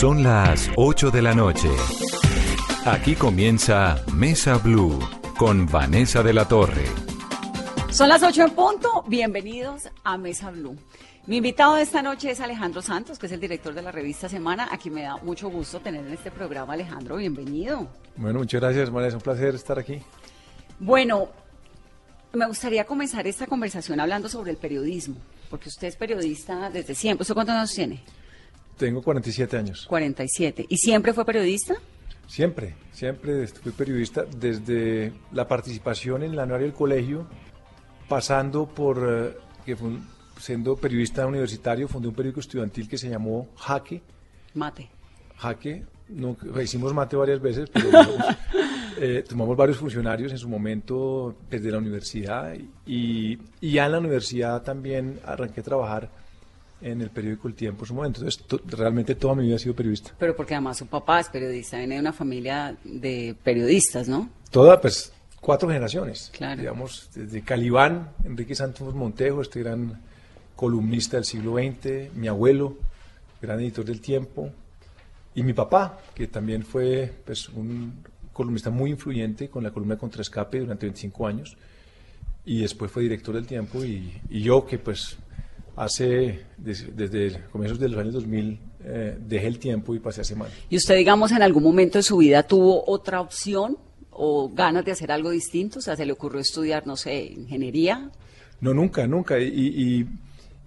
Son las 8 de la noche. Aquí comienza Mesa Blue con Vanessa de la Torre. Son las 8 en punto. Bienvenidos a Mesa Blue. Mi invitado de esta noche es Alejandro Santos, que es el director de la revista Semana. Aquí me da mucho gusto tener en este programa, Alejandro. Bienvenido. Bueno, muchas gracias, María. Es un placer estar aquí. Bueno, me gustaría comenzar esta conversación hablando sobre el periodismo, porque usted es periodista desde siempre. ¿Usted cuántos años tiene? Tengo 47 años. 47. ¿Y siempre fue periodista? Siempre, siempre fui periodista desde la participación en el anuario del colegio, pasando por eh, que siendo periodista universitario fundé un periódico estudiantil que se llamó Jaque. Mate. Jaque, no, hicimos mate varias veces, pero eh, tomamos varios funcionarios en su momento desde la universidad y, y ya en la universidad también arranqué a trabajar en el periódico El Tiempo en su momento. Entonces, realmente toda mi vida ha sido periodista. Pero porque además su papá es periodista, viene de una familia de periodistas, ¿no? Toda, pues, cuatro generaciones. Claro. Digamos, desde Calibán, Enrique Santos Montejo, este gran columnista del siglo XX, mi abuelo, gran editor del Tiempo, y mi papá, que también fue pues, un columnista muy influyente con la columna Contraescape durante 25 años, y después fue director del Tiempo, y, y yo que pues hace, desde, comienzos de los años 2000, eh, dejé el tiempo y pasé a Semana. ¿Y usted, digamos, en algún momento de su vida tuvo otra opción o ganas de hacer algo distinto? O sea, ¿se le ocurrió estudiar, no sé, ingeniería? No, nunca, nunca. Y,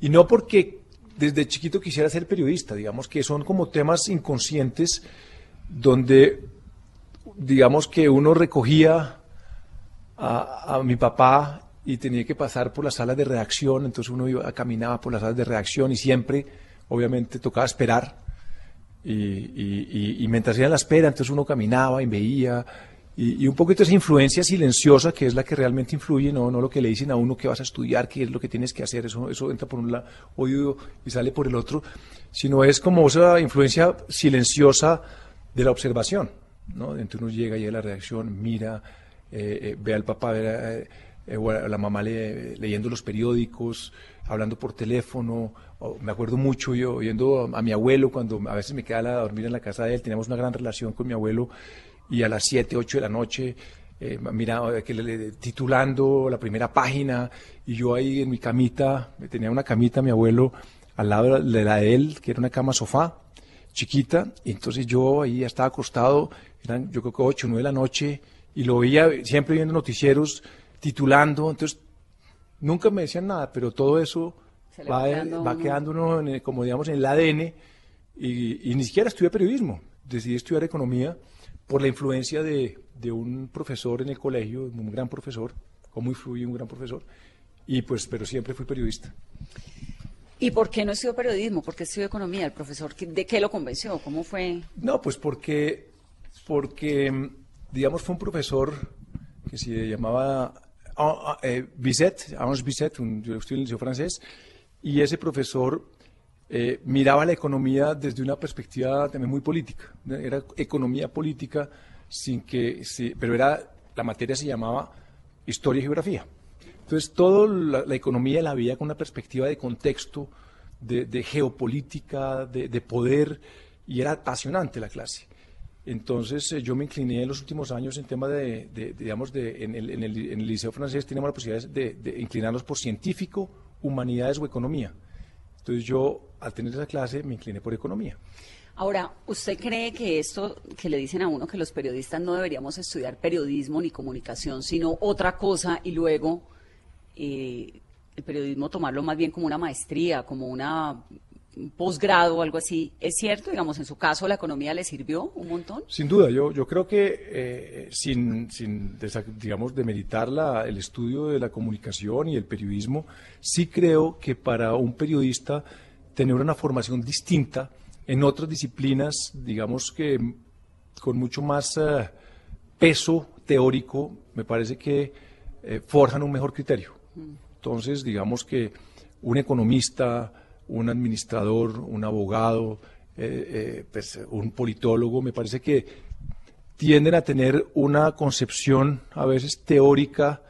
y, no porque desde chiquito quisiera ser periodista, digamos que son como temas inconscientes donde, digamos que uno recogía a, a mi papá y tenía que pasar por las salas de redacción, entonces uno iba, caminaba por las salas de redacción y siempre, obviamente, tocaba esperar. Y, mientras era la espera, entonces uno caminaba y veía, y, un poquito esa influencia silenciosa que es la que realmente influye, no, no lo que le dicen a uno que vas a estudiar, qué es lo que tienes que hacer, eso, eso entra por un lado, oído y sale por el otro, sino es como esa influencia silenciosa de la observación, ¿no? Entonces uno llega y a la redacción, mira, eh, eh, ve al papá, ve a, eh, la mamá leyendo los periódicos, hablando por teléfono. me acuerdo mucho yo oyendo a, mi abuelo cuando a veces me quedaba a dormir en la casa de él. Teníamos una gran relación con mi abuelo y a las 7, 8 de la noche, eh, mira, que le, titulando la primera página y yo ahí en mi camita, tenía una camita mi abuelo al lado de la de él, que era una cama sofá chiquita, y entonces yo ahí estaba acostado, eran yo creo que 8, 9 de la noche, y lo veía siempre viendo noticieros titulando, entonces nunca me decían nada, pero todo eso va, va quedando uno, en como digamos, en el ADN y, ni siquiera estudié periodismo, decidí estudiar economía por la influencia de, de, un profesor en el colegio, un gran profesor, cómo influye un gran profesor, y pues, pero siempre fui periodista. ¿Y por qué no estudió periodismo? ¿Por qué estudió economía? ¿El profesor de qué lo convenció? ¿Cómo fue? No, pues porque, porque digamos, fue un profesor que se llamaba eh, Bizet, Ange Bizet, un, yo estudié en el liceo francés, y ese profesor eh, miraba la economía desde una perspectiva también muy política. Era economía política, sin que, pero era, la materia se llamaba historia y geografía. Entonces, toda la, economía la veía con una perspectiva de contexto, de, geopolítica, de, de, poder, y era apasionante la clase. Entonces eh, yo me incliné en los últimos años en tema de, digamos, de, en, el, en, el, liceo francés teníamos la posibilidad de, inclinarnos por científico, humanidades o economía. Entonces yo, al tener esa clase, me incliné por economía. Ahora, ¿usted cree que esto que le dicen a uno que los periodistas no deberíamos estudiar periodismo ni comunicación, sino otra cosa y luego eh, el periodismo tomarlo más bien como una maestría, como una posgrado o algo así. ¿Es cierto? Digamos, en su caso, ¿la economía le sirvió un montón? Sin duda, yo, yo creo que eh, sin, sin, digamos, demeritar la, el estudio de la comunicación y el periodismo, sí creo que para un periodista tener una formación distinta en otras disciplinas, digamos que con mucho más eh, peso teórico, me parece que eh, forjan un mejor criterio. Mm. Entonces, digamos que un economista, un administrador, un abogado, eh, eh, pues, un politólogo, me parece que tienden a tener una concepción a veces teórica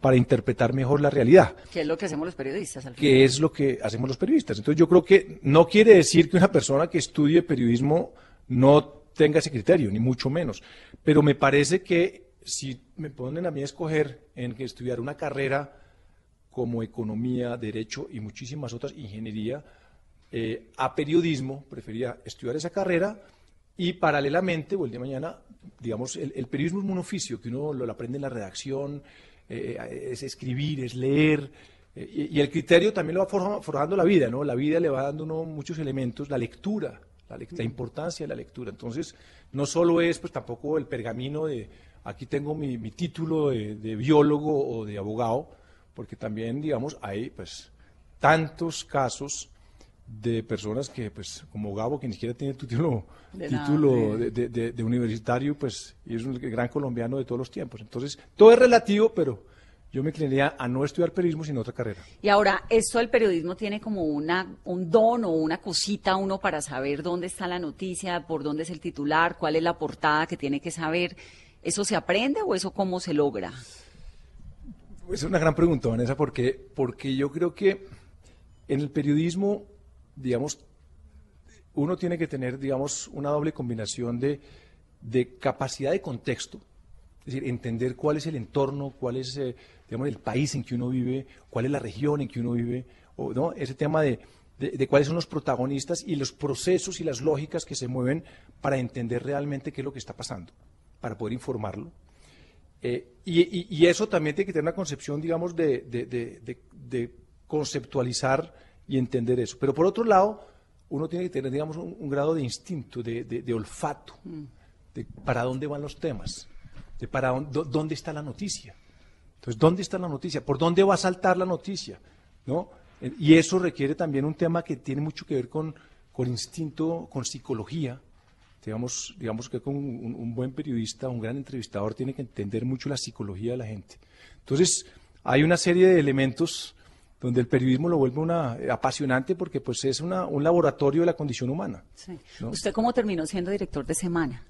para interpretar mejor la realidad. ¿Qué es lo que hacemos los periodistas? Al es lo que hacemos los periodistas? Entonces yo creo que no quiere decir que una persona que estudie periodismo no tenga ese criterio, ni mucho menos. Pero me parece que si me ponen a mí a escoger en que estudiar una carrera como economía, derecho y muchísimas otras, ingeniería, eh, a periodismo, prefería estudiar esa carrera y paralelamente, o el día de mañana, digamos, el, periodismo es un oficio que uno lo, aprende en la redacción, eh, es escribir, es leer, eh, y, el criterio también lo va forjando la vida, ¿no? La vida le va dando uno muchos elementos, la lectura, la, importancia de la lectura. Entonces, no solo es, pues tampoco el pergamino de, aquí tengo mi, título de, biólogo o de abogado, porque también, digamos, hay, pues, tantos casos de personas que, pues, como Gabo, que ni siquiera tiene título, de, título de, universitario, pues, y es un gran colombiano de todos los tiempos. Entonces, todo es relativo, pero yo me inclinaría a no estudiar periodismo, sino otra carrera. Y ahora, ¿esto del periodismo tiene como una, un don o una cosita uno para saber dónde está la noticia, por dónde es el titular, cuál es la portada que tiene que saber? ¿Eso se aprende o eso cómo se logra? Es una gran pregunta, Vanessa, porque, porque yo creo que en el periodismo, digamos, uno tiene que tener, digamos, una doble combinación de, de capacidad de contexto, es decir, entender cuál es el entorno, cuál es, eh, digamos, el país en que uno vive, cuál es la región en que uno vive, o, ¿no? ese tema de, de, cuáles son los protagonistas y los procesos y las lógicas que se mueven para entender realmente qué es lo que está pasando, para poder informarlo. Eh, y, y, eso también tiene que tener una concepción, digamos, de, de, conceptualizar y entender eso. Pero por otro lado, uno tiene que tener, digamos, un, grado de instinto, de, olfato, mm. de para dónde van los temas de para dónde, está la noticia. Entonces, ¿dónde está la noticia? ¿Por dónde va a saltar la noticia? ¿No? Y eso requiere también un tema que tiene mucho que ver con, con instinto, con psicología. Digamos, digamos que con un, buen periodista, un gran entrevistador, tiene que entender mucho la psicología de la gente. Entonces, hay una serie de elementos donde el periodismo lo vuelve una apasionante porque pues es una, un laboratorio de la condición humana. ¿Usted cómo terminó siendo director de Semana?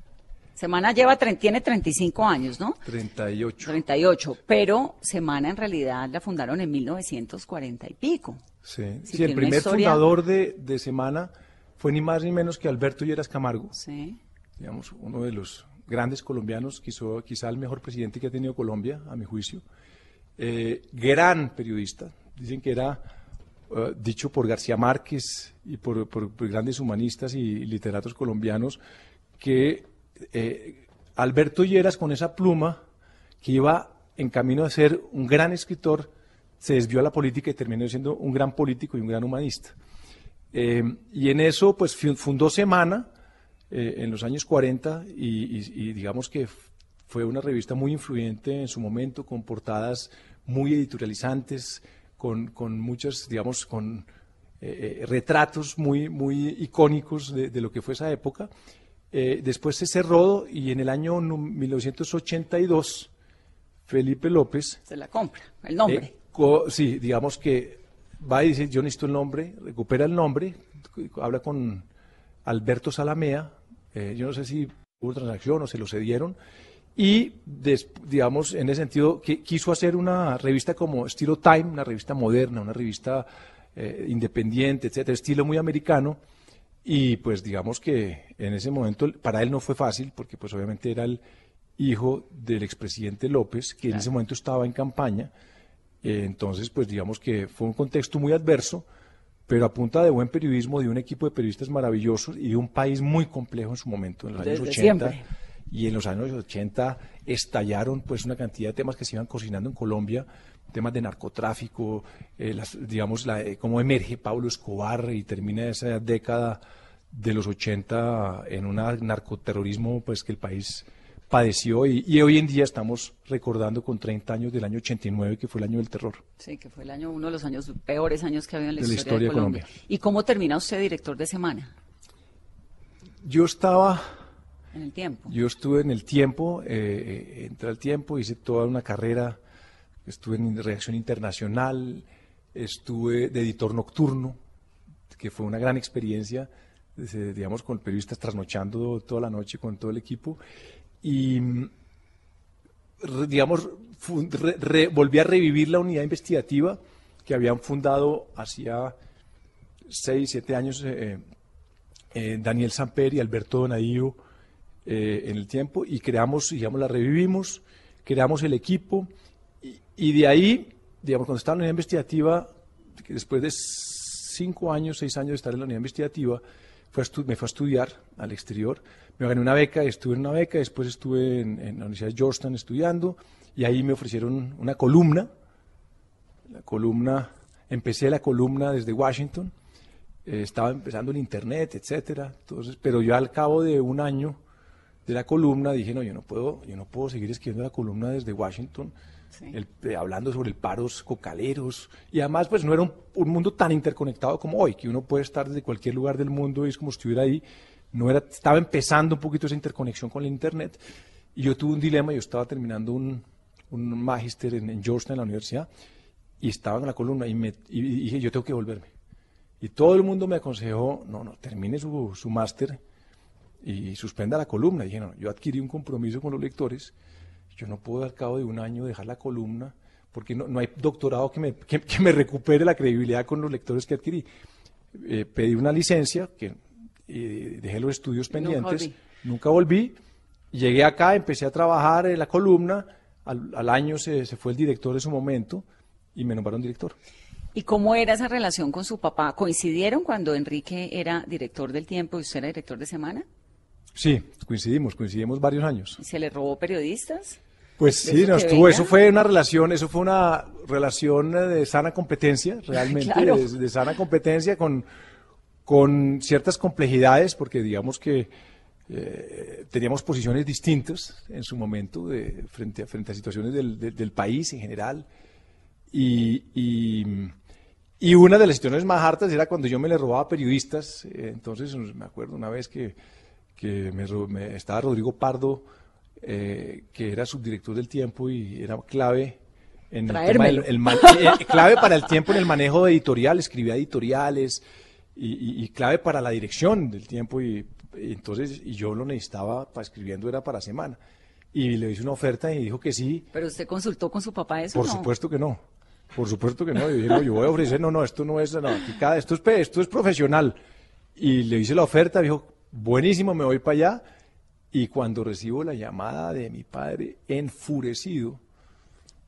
Semana lleva, tiene 35 años, ¿no? 38. 38, pero Semana en realidad la fundaron en 1940 y pico. Sí, sí el primer fundador de, de, Semana fue ni más ni menos que Alberto Lleras Camargo. Sí. Digamos, uno de los grandes colombianos, quizá, quizá el mejor presidente que ha tenido Colombia, a mi juicio. Eh, gran periodista, dicen que era eh, dicho por García Márquez y por, por, grandes humanistas y literatos colombianos, que eh, Alberto Lleras con esa pluma que iba en camino a ser un gran escritor, se desvió a la política y terminó siendo un gran político y un gran humanista. Eh, y en eso, pues fundó Semana eh, en los años 40 y, digamos que fue una revista muy influyente en su momento, con portadas muy editorializantes, con, con muchas, digamos, con retratos muy, muy icónicos de, de, lo que fue esa época. Eh, después se cerró y en el año 1982 Felipe López... Se la compra, el nombre. Eh, sí, digamos que va y dice, yo necesito el nombre, recupera el nombre, habla con Alberto Salamea, eh, yo no sé si hubo transacción o se lo cedieron, y digamos, en ese sentido, que quiso hacer una revista como estilo Time, una revista moderna, una revista independiente, etcétera, estilo muy americano, y pues digamos que en ese momento para él no fue fácil, porque pues obviamente era el hijo del expresidente López, que en ese momento estaba en campaña. Eh, entonces, pues digamos que fue un contexto muy adverso, pero a punta de buen periodismo, de un equipo de periodistas maravillosos y de un país muy complejo en su momento, en los años 80. Y en los años 80 estallaron pues una cantidad de temas que se iban cocinando en Colombia temas de narcotráfico, eh, digamos, la, eh, cómo emerge Pablo Escobar y termina esa década de los 80 en un narcoterrorismo pues que el país padeció y, hoy en día estamos recordando con 30 años del año 89 que fue el año del terror. Sí, que fue el año uno de los años peores años que había en la, historia, de Colombia. ¿Y cómo termina usted director de semana? Yo estaba en el tiempo. Yo estuve en el tiempo, eh, entré al tiempo, hice toda una carrera estuve en Reacción Internacional, estuve de editor nocturno, que fue una gran experiencia, digamos, con periodistas trasnochando toda la noche con todo el equipo. Y, digamos, volví a revivir la unidad investigativa que habían fundado hacía seis, siete años eh, eh, Daniel Samper y Alberto Donadío eh, en el tiempo y creamos, digamos, la revivimos, creamos el equipo y, de ahí, digamos, cuando estaba en la unidad investigativa, después de cinco años, seis años de estar en la unidad investigativa, me fue a estudiar al exterior, me gané una beca, estuve en una beca, después estuve en, en la Universidad de Georgetown estudiando y ahí me ofrecieron una columna, la columna, empecé la columna desde Washington, eh, estaba empezando el internet, etcétera, entonces, pero yo al cabo de un año de la columna dije, no, yo no puedo, yo no puedo seguir escribiendo la columna desde Washington, eh, hablando sobre el paros cocaleros, y además pues no era un, mundo tan interconectado como hoy, que uno puede estar desde cualquier lugar del mundo y es como si estuviera ahí, no era, estaba empezando un poquito esa interconexión con el internet, y yo tuve un dilema, yo estaba terminando un, un magíster en, Georgetown, en la universidad, y estaba en la columna, y, me, y dije, yo tengo que volverme y todo el mundo me aconsejó, no, no, termine su, su máster y suspenda la columna. Y dije, no, yo adquirí un compromiso con los lectores, yo no puedo al cabo de un año dejar la columna, porque no, no hay doctorado que me, que, me, recupere la credibilidad con los lectores que adquirí. Eh, pedí una licencia, que dejé los estudios pendientes, nunca volví. Llegué acá, empecé a trabajar en la columna, al, al año se, se fue el director de su momento y me nombraron director. ¿Y cómo era esa relación con su papá? ¿Coincidieron cuando Enrique era director del tiempo y usted era director de semana? Sí, coincidimos, coincidimos varios años. ¿Se le robó periodistas? Pues sí, nos tuvo, eso fue una relación, eso fue una relación de sana competencia, realmente, de, sana competencia con, con ciertas complejidades, porque digamos que eh, teníamos posiciones distintas en su momento de, frente, a, frente a situaciones del, del país en general. y, y una de las situaciones más hartas era cuando yo me le robaba periodistas. Eh, entonces, me acuerdo una vez que, que me, estaba Rodrigo Pardo, eh, que era subdirector del tiempo y era clave en el, tema el eh, clave para el tiempo en el manejo de editorial, escribía editoriales y, clave para la dirección del tiempo y, entonces y yo lo necesitaba para escribiendo era para semana y le hice una oferta y dijo que sí. Pero usted consultó con su papá eso. Por supuesto que no. Por supuesto que no. Yo dije, no, yo voy a ofrecer, no, no, esto no es, no, cada, esto es, esto es profesional. Y le hice la oferta, dijo, buenísimo, me voy para allá. Y cuando recibo la llamada de mi padre, enfurecido,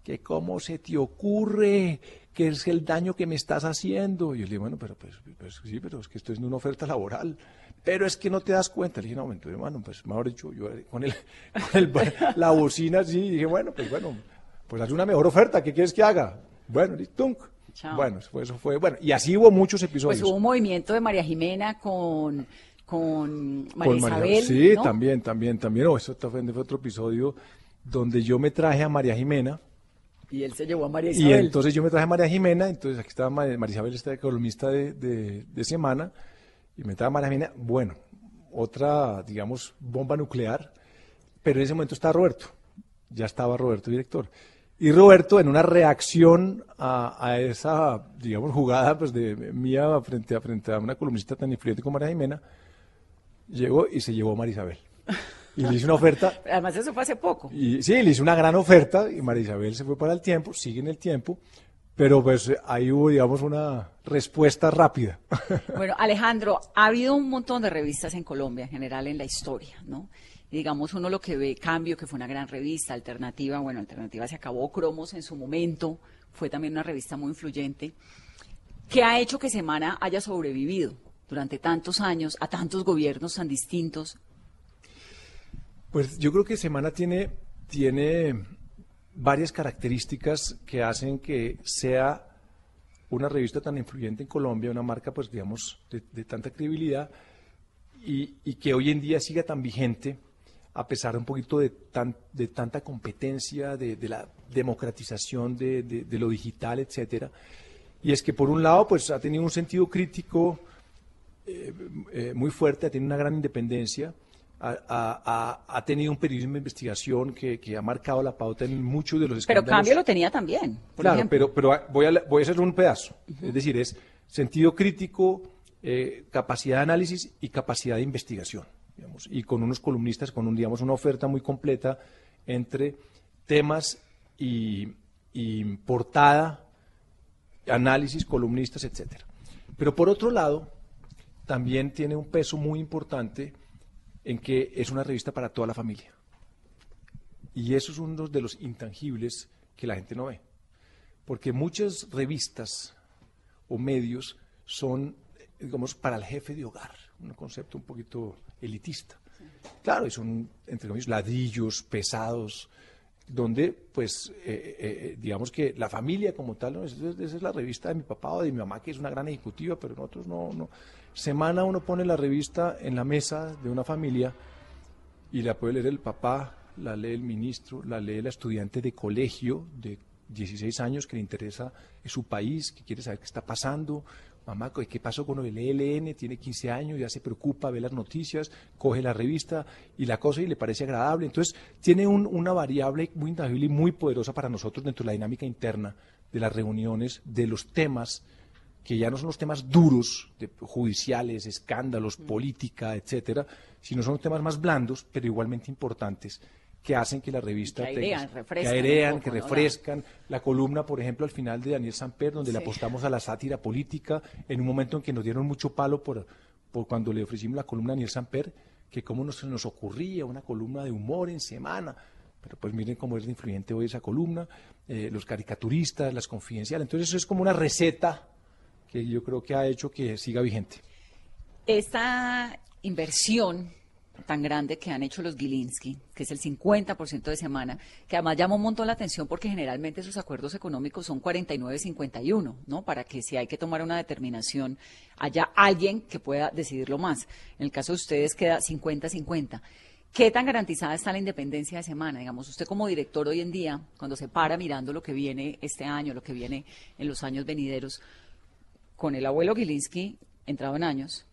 que cómo se te ocurre, que es el daño que me estás haciendo. Y yo le dije, bueno, pero pues, pues, sí, pero es que esto es una oferta laboral. Pero es que no te das cuenta. Le dije, no, entonces, hermano, pues mejor dicho, yo con, el, con el, la bocina así, dije, bueno, pues bueno, pues haz una mejor oferta, ¿qué quieres que haga? Bueno, tunk. Bueno, eso fue, bueno, y así hubo muchos episodios. Pues hubo un movimiento de María Jimena con, con María Isabel. sí, también, también, también. Oh, eso fue, otro episodio donde yo me traje a María Jimena. Y él se llevó a María Isabel. Y entonces yo me traje a María Jimena, entonces aquí estaba María, Isabel, esta columnista de, de, semana, y me traje a María Jimena. Bueno, otra, digamos, bomba nuclear, pero en ese momento estaba Roberto, ya estaba Roberto director. Y Roberto, en una reacción a, esa, digamos, jugada pues, de mía frente a, frente a una columnista tan influyente como María Jimena, llegó y se llevó a María Isabel. Y le hizo una oferta. Además, eso fue hace poco. Y, sí, le hizo una gran oferta y María Isabel se fue para el tiempo, sigue en el tiempo, pero pues ahí hubo, digamos, una respuesta rápida. Bueno, Alejandro, ha habido un montón de revistas en Colombia, en general en la historia, ¿no? digamos, uno lo que ve, Cambio, que fue una gran revista, Alternativa, bueno, Alternativa se acabó, Cromos en su momento, fue también una revista muy influyente, ¿Qué ha hecho que Semana haya sobrevivido durante tantos años a tantos gobiernos tan distintos. Pues yo creo que Semana tiene, tiene varias características que hacen que sea una revista tan influyente en Colombia, una marca, pues digamos, de, tanta credibilidad y, que hoy en día siga tan vigente a pesar de un poquito de, tan, de tanta competencia, de, la democratización de, lo digital, etcétera. Y es que por un lado, pues ha tenido un sentido crítico eh, eh, muy fuerte, ha tenido una gran independencia, ha, tenido un periodismo de investigación que, ha marcado la pauta en muchos de los escándalos. Pero Cambio lo tenía también. claro, pero, pero voy, a, voy a hacer un pedazo. Es decir, es sentido crítico, eh, capacidad de análisis y capacidad de investigación y con unos columnistas con un, digamos, una oferta muy completa entre temas y, portada, análisis, columnistas, etcétera. Pero por otro lado, también tiene un peso muy importante en que es una revista para toda la familia. Y eso es uno de los intangibles que la gente no ve. Porque muchas revistas o medios son, digamos, para el jefe de hogar, un concepto un poquito elitista. Claro, y son, entre comillas, ladrillos pesados, donde, pues, eh, eh, digamos que la familia como tal, ¿no? esa, es la revista de mi papá o de mi mamá, que es una gran ejecutiva, pero nosotros no, no. Semana uno pone la revista en la mesa de una familia y la puede leer el papá, la lee el ministro, la lee la estudiante de colegio de 16 años que le interesa su país, que quiere saber qué está pasando. Mamá, ¿qué pasó con el ELN? Tiene 15 años, ya se preocupa, ve las noticias, coge la revista y la cosa y le parece agradable. Entonces, tiene una variable muy intangible y muy poderosa para nosotros dentro de la dinámica interna de las reuniones, de los temas que ya no son los temas duros, de judiciales, escándalos, política, etcétera, sino son temas más blandos, pero igualmente importantes, que hacen que la revista que airean, que, airean, que refrescan. La columna, por ejemplo, al final de Daniel Samper, donde le apostamos a la sátira política, en un momento en que nos dieron mucho palo por, por cuando le ofrecimos la columna a Daniel Samper, que cómo nos, nos ocurría una columna de humor en semana. Pero pues miren cómo es influyente hoy esa columna, eh, los caricaturistas, las confidenciales. Entonces eso es como una receta que yo creo que ha hecho que siga vigente. Esta inversión tan grande que han hecho los Gilinski, que es el 50% de semana, que además llama un montón la atención porque generalmente sus acuerdos económicos son 49-51, ¿no? Para que si hay que tomar una determinación haya alguien que pueda decidirlo más. En el caso de ustedes queda 50-50. ¿Qué tan garantizada está la independencia de semana? Digamos, usted como director hoy en día, cuando se para mirando lo que viene este año, lo que viene en los años venideros, con el abuelo Gilinski, entrado en años,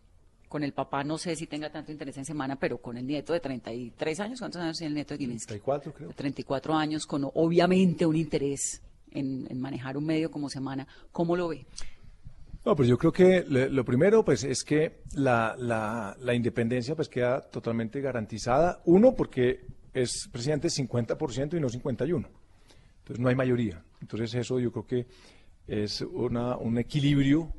con el papá no sé si tenga tanto interés en semana, pero con el nieto de 33 años, ¿cuántos años tiene el nieto de Gilinski? 34 creo. 34 años, con obviamente un interés en, manejar un medio como semana. ¿Cómo lo ve? No, pues yo creo que lo primero pues es que la, la, independencia pues queda totalmente garantizada. Uno, porque es presidente 50% y no 51%. Entonces no hay mayoría. Entonces eso yo creo que es una, un equilibrio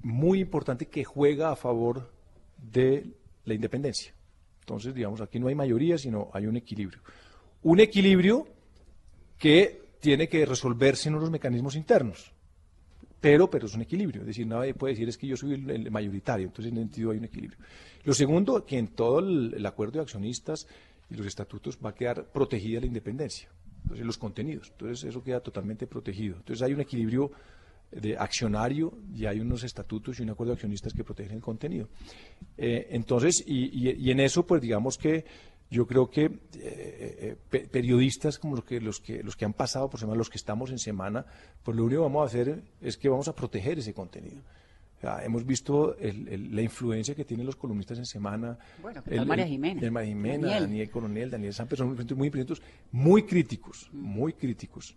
muy importante que juega a favor de la independencia. Entonces, digamos, aquí no hay mayoría, sino hay un equilibrio. Un equilibrio que tiene que resolverse en unos mecanismos internos. Pero, pero es un equilibrio, es decir, nadie puede decir es que yo soy el, mayoritario, entonces en ese sentido hay un equilibrio. Lo segundo, que en todo el, acuerdo de accionistas y los estatutos va a quedar protegida la independencia, entonces los contenidos, entonces eso queda totalmente protegido. Entonces hay un equilibrio de accionario y hay unos estatutos y un acuerdo de accionistas que protegen el contenido. Eh, entonces, y, en eso, pues digamos que yo creo que eh, eh, periodistas como los que, los, que, los que han pasado por semana, los que estamos en semana, pues lo único que vamos a hacer es que vamos a proteger ese contenido. hemos visto la influencia que tienen los columnistas en semana. Bueno, el, María Jiménez. María Daniel. Coronel, Daniel Sánchez, son muy muy críticos, muy críticos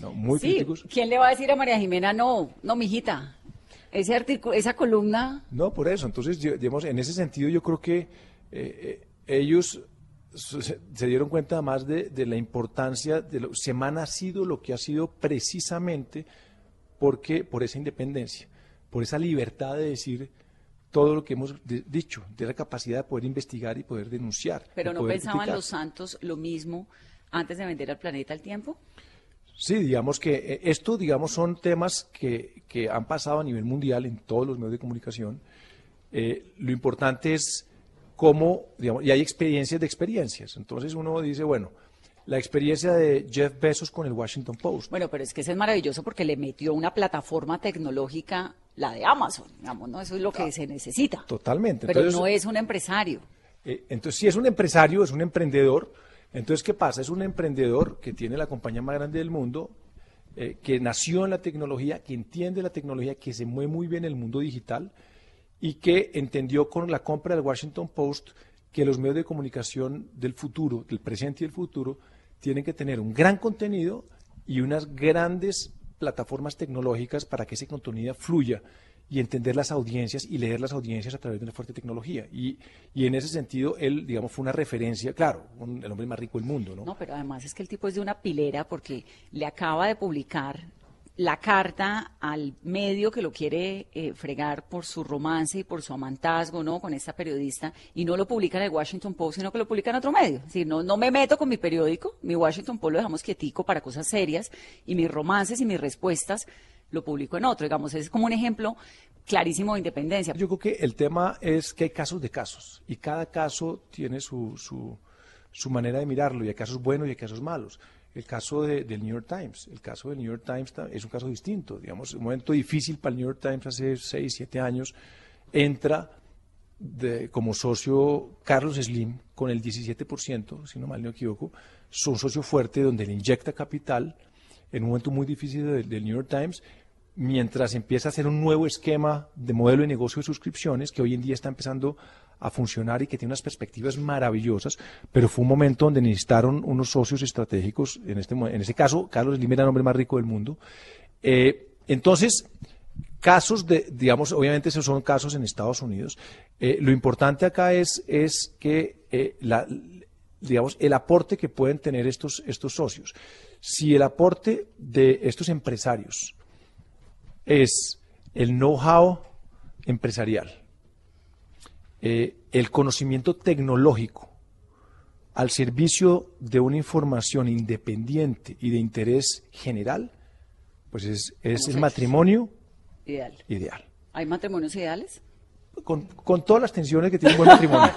muy sí, ¿Quién le va a decir a María Jimena no, no, mijita? Ese esa columna. No, por eso. Entonces, digamos, en ese sentido, yo creo que eh, eh, ellos se, dieron cuenta más de, la importancia de lo, Semana ha sido lo que ha sido precisamente porque por esa independencia, por esa libertad de decir todo lo que hemos dicho, de la capacidad de poder investigar y poder denunciar. Pero no pensaban los santos lo mismo antes de vender al planeta al tiempo. Sí, digamos que eh, esto, digamos, son temas que, que, han pasado a nivel mundial en todos los medios de comunicación. Eh, lo importante es cómo, digamos, y hay experiencias de experiencias. Entonces uno dice, bueno, la experiencia de Jeff Bezos con el Washington Post. Bueno, pero es que es maravilloso porque le metió una plataforma tecnológica, la de Amazon, digamos, ¿no? Eso es lo que se necesita. Totalmente. Pero no es un empresario. Eh, entonces, si es un empresario, es un emprendedor, entonces, ¿qué pasa? Es un emprendedor que tiene la compañía más grande del mundo, eh, que nació en la tecnología, que entiende la tecnología, que se mueve muy bien en el mundo digital y que entendió con la compra del Washington Post que los medios de comunicación del futuro, del presente y del futuro, tienen que tener un gran contenido y unas grandes plataformas tecnológicas para que ese contenido fluya y entender las audiencias y leer las audiencias a través de una fuerte tecnología. Y, y en ese sentido, él, digamos, fue una referencia, claro, el hombre más rico del mundo, ¿no? No, pero además es que el tipo es de una pilera porque le acaba de publicar la carta al medio que lo quiere eh, fregar por su romance y por su amantazgo, ¿no? Con esta periodista, y no lo publica en el Washington Post, sino que lo publica en otro medio. Es decir, no, no me meto con mi periódico, mi Washington Post lo dejamos quietico para cosas serias, y mis romances y mis respuestas lo publico en otro. Digamos, es como un ejemplo clarísimo de independencia. Yo creo que el tema es que hay casos de casos, y cada caso tiene su, su, su manera de mirarlo, y hay casos buenos y hay casos malos. El caso del New York Times, el caso del New York Times es un caso distinto, digamos, un momento difícil para el New York Times hace seis, siete años, entra como socio Carlos Slim con el 17%, si no mal no equivoco, es un socio fuerte donde le inyecta capital en un momento muy difícil del New York Times, mientras empieza a hacer un nuevo esquema de modelo de negocio de suscripciones que hoy en día está empezando a funcionar y que tiene unas perspectivas maravillosas, pero fue un momento donde necesitaron unos socios estratégicos, en este en ese caso, Carlos Slim era el hombre más rico del mundo. Eh, entonces, casos de, digamos, obviamente esos son casos en Estados Unidos. Eh, lo importante acá es, es que eh, la, digamos, el aporte que pueden tener estos, estos socios. Si el aporte de estos empresarios es el know-how empresarial, eh, el conocimiento tecnológico al servicio de una información independiente y de interés general, pues es, el matrimonio ideal. ideal. ¿Hay matrimonios ideales? Con, todas las tensiones que tiene un buen matrimonio.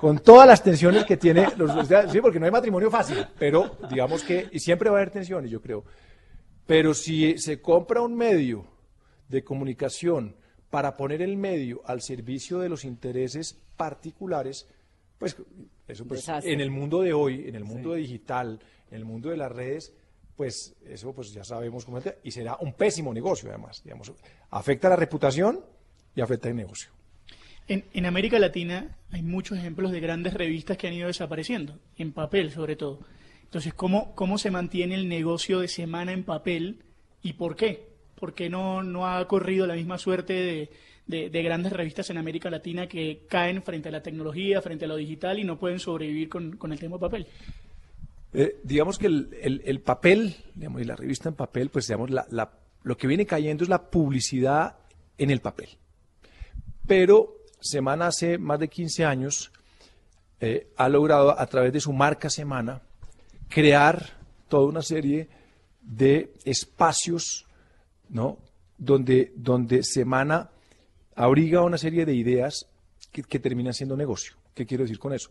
con todas las tensiones que tiene los, sí, porque no hay matrimonio fácil, pero digamos que y siempre va a haber tensiones, yo creo. Pero si se compra un medio de comunicación para poner el medio al servicio de los intereses particulares, pues eso pues en el mundo de hoy, en el mundo digital, en el mundo de las redes, pues eso pues ya sabemos cómo es, y será un pésimo negocio además, digamos, afecta la reputación y afecta el negocio. En, en, América Latina hay muchos ejemplos de grandes revistas que han ido desapareciendo, en papel sobre todo. Entonces, ¿cómo, cómo se mantiene el negocio de semana en papel y por qué? porque no, no ha corrido la misma suerte de, grandes revistas en América Latina que caen frente a la tecnología, frente a lo digital y no pueden sobrevivir con, el tema papel. Eh, digamos que el, papel, digamos, y la revista en papel, pues digamos, la, lo que viene cayendo es la publicidad en el papel. Pero Semana hace más de 15 años eh, ha logrado a través de su marca Semana crear toda una serie de espacios ¿no? Donde, donde Semana abriga una serie de ideas que, terminan siendo negocio. ¿Qué quiero decir con eso?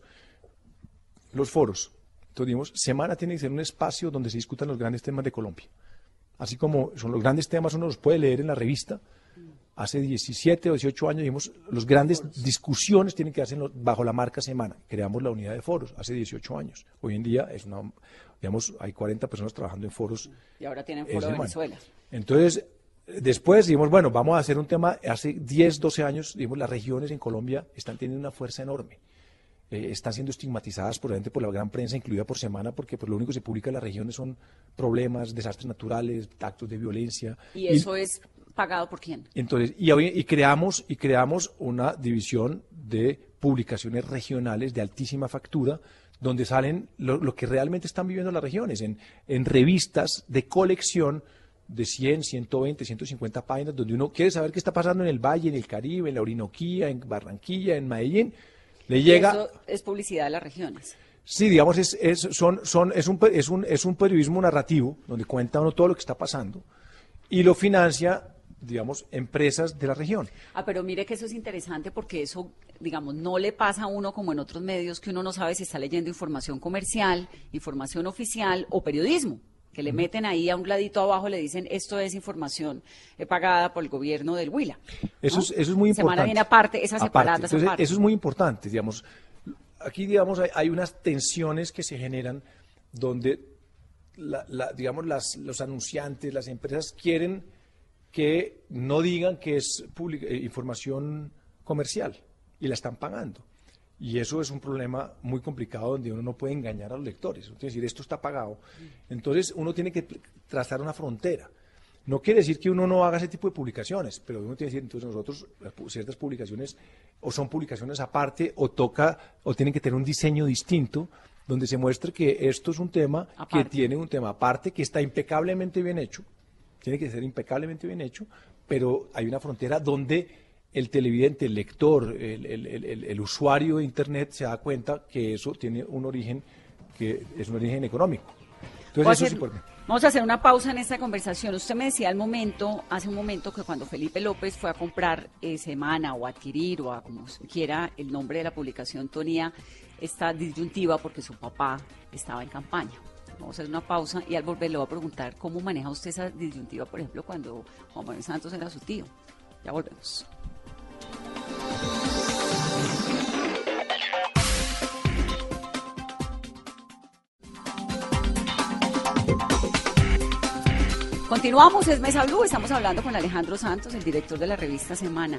Los foros. Entonces, digamos, Semana tiene que ser un espacio donde se discutan los grandes temas de Colombia. Así como son los grandes temas, uno los puede leer en la revista. Hace 17 o 18 años, digamos, los grandes discusiones tienen que hacerse bajo la marca Semana. Creamos la unidad de foros hace 18 años. Hoy en día es una, digamos, hay 40 personas trabajando en foros. Y ahora tienen foro de Venezuela. Entonces, después dijimos, bueno, vamos a hacer un tema, hace 10, 12 años, digamos, las regiones en Colombia están teniendo una fuerza enorme. Eh, están siendo estigmatizadas probablemente por la gran prensa, incluida por semana, porque pues, lo único que se publica en las regiones son problemas, desastres naturales, actos de violencia. ¿Y eso es pagado por quién? Entonces, y, y, creamos, y creamos una división de publicaciones regionales de altísima factura, donde salen lo, que realmente están viviendo las regiones, en, en revistas de colección de 100, 120, 150 páginas, donde uno quiere saber qué está pasando en el Valle, en el Caribe, en la Orinoquía, en Barranquilla, en Medellín, le llega... Eso es publicidad de las regiones. Sí, digamos, es, es, son, son, es, un, es, un, es un periodismo narrativo, donde cuenta uno todo lo que está pasando, y lo financia digamos, empresas de la región. Ah, pero mire que eso es interesante porque eso, digamos, no le pasa a uno como en otros medios que uno no sabe si está leyendo información comercial, información oficial o periodismo que le meten ahí a un ladito abajo, le dicen esto es información eh, pagada por el gobierno del Huila. Eso, es, eso es muy importante. Semana viene aparte, esa separada. Eso es muy importante, digamos. Aquí, digamos, hay, unas tensiones que se generan donde, digamos, las, los anunciantes, las empresas quieren que no digan que es eh, información comercial y la están pagando. Y eso es un problema muy complicado donde uno no puede engañar a los lectores. Es decir, esto está pagado. Entonces uno tiene que trazar una frontera. No quiere decir que uno no haga ese tipo de publicaciones, pero uno tiene que decir, entonces nosotros ciertas publicaciones o son publicaciones aparte o toca o tienen que tener un diseño distinto donde se muestre que esto es un tema que tiene un tema aparte, que está impecablemente bien hecho, tiene que ser impecablemente bien hecho, pero hay una frontera donde el televidente, el lector, el, el, el, usuario de Internet se da cuenta que eso tiene un origen que es un origen económico. Entonces, eso es importante. Vamos a hacer una pausa en esta conversación. Usted me decía al momento, hace un momento, que cuando Felipe López fue a comprar eh, Semana o adquirir o a como quiera el nombre de la publicación, tenía esta disyuntiva porque su papá estaba en campaña. Vamos a hacer una pausa y al volver le voy a preguntar cómo maneja usted esa disyuntiva, por ejemplo, cuando Juan Manuel Santos era su tío. Ya volvemos. Continuamos, es Mesa Blue, estamos hablando con Alejandro Santos, el director de la revista Semana.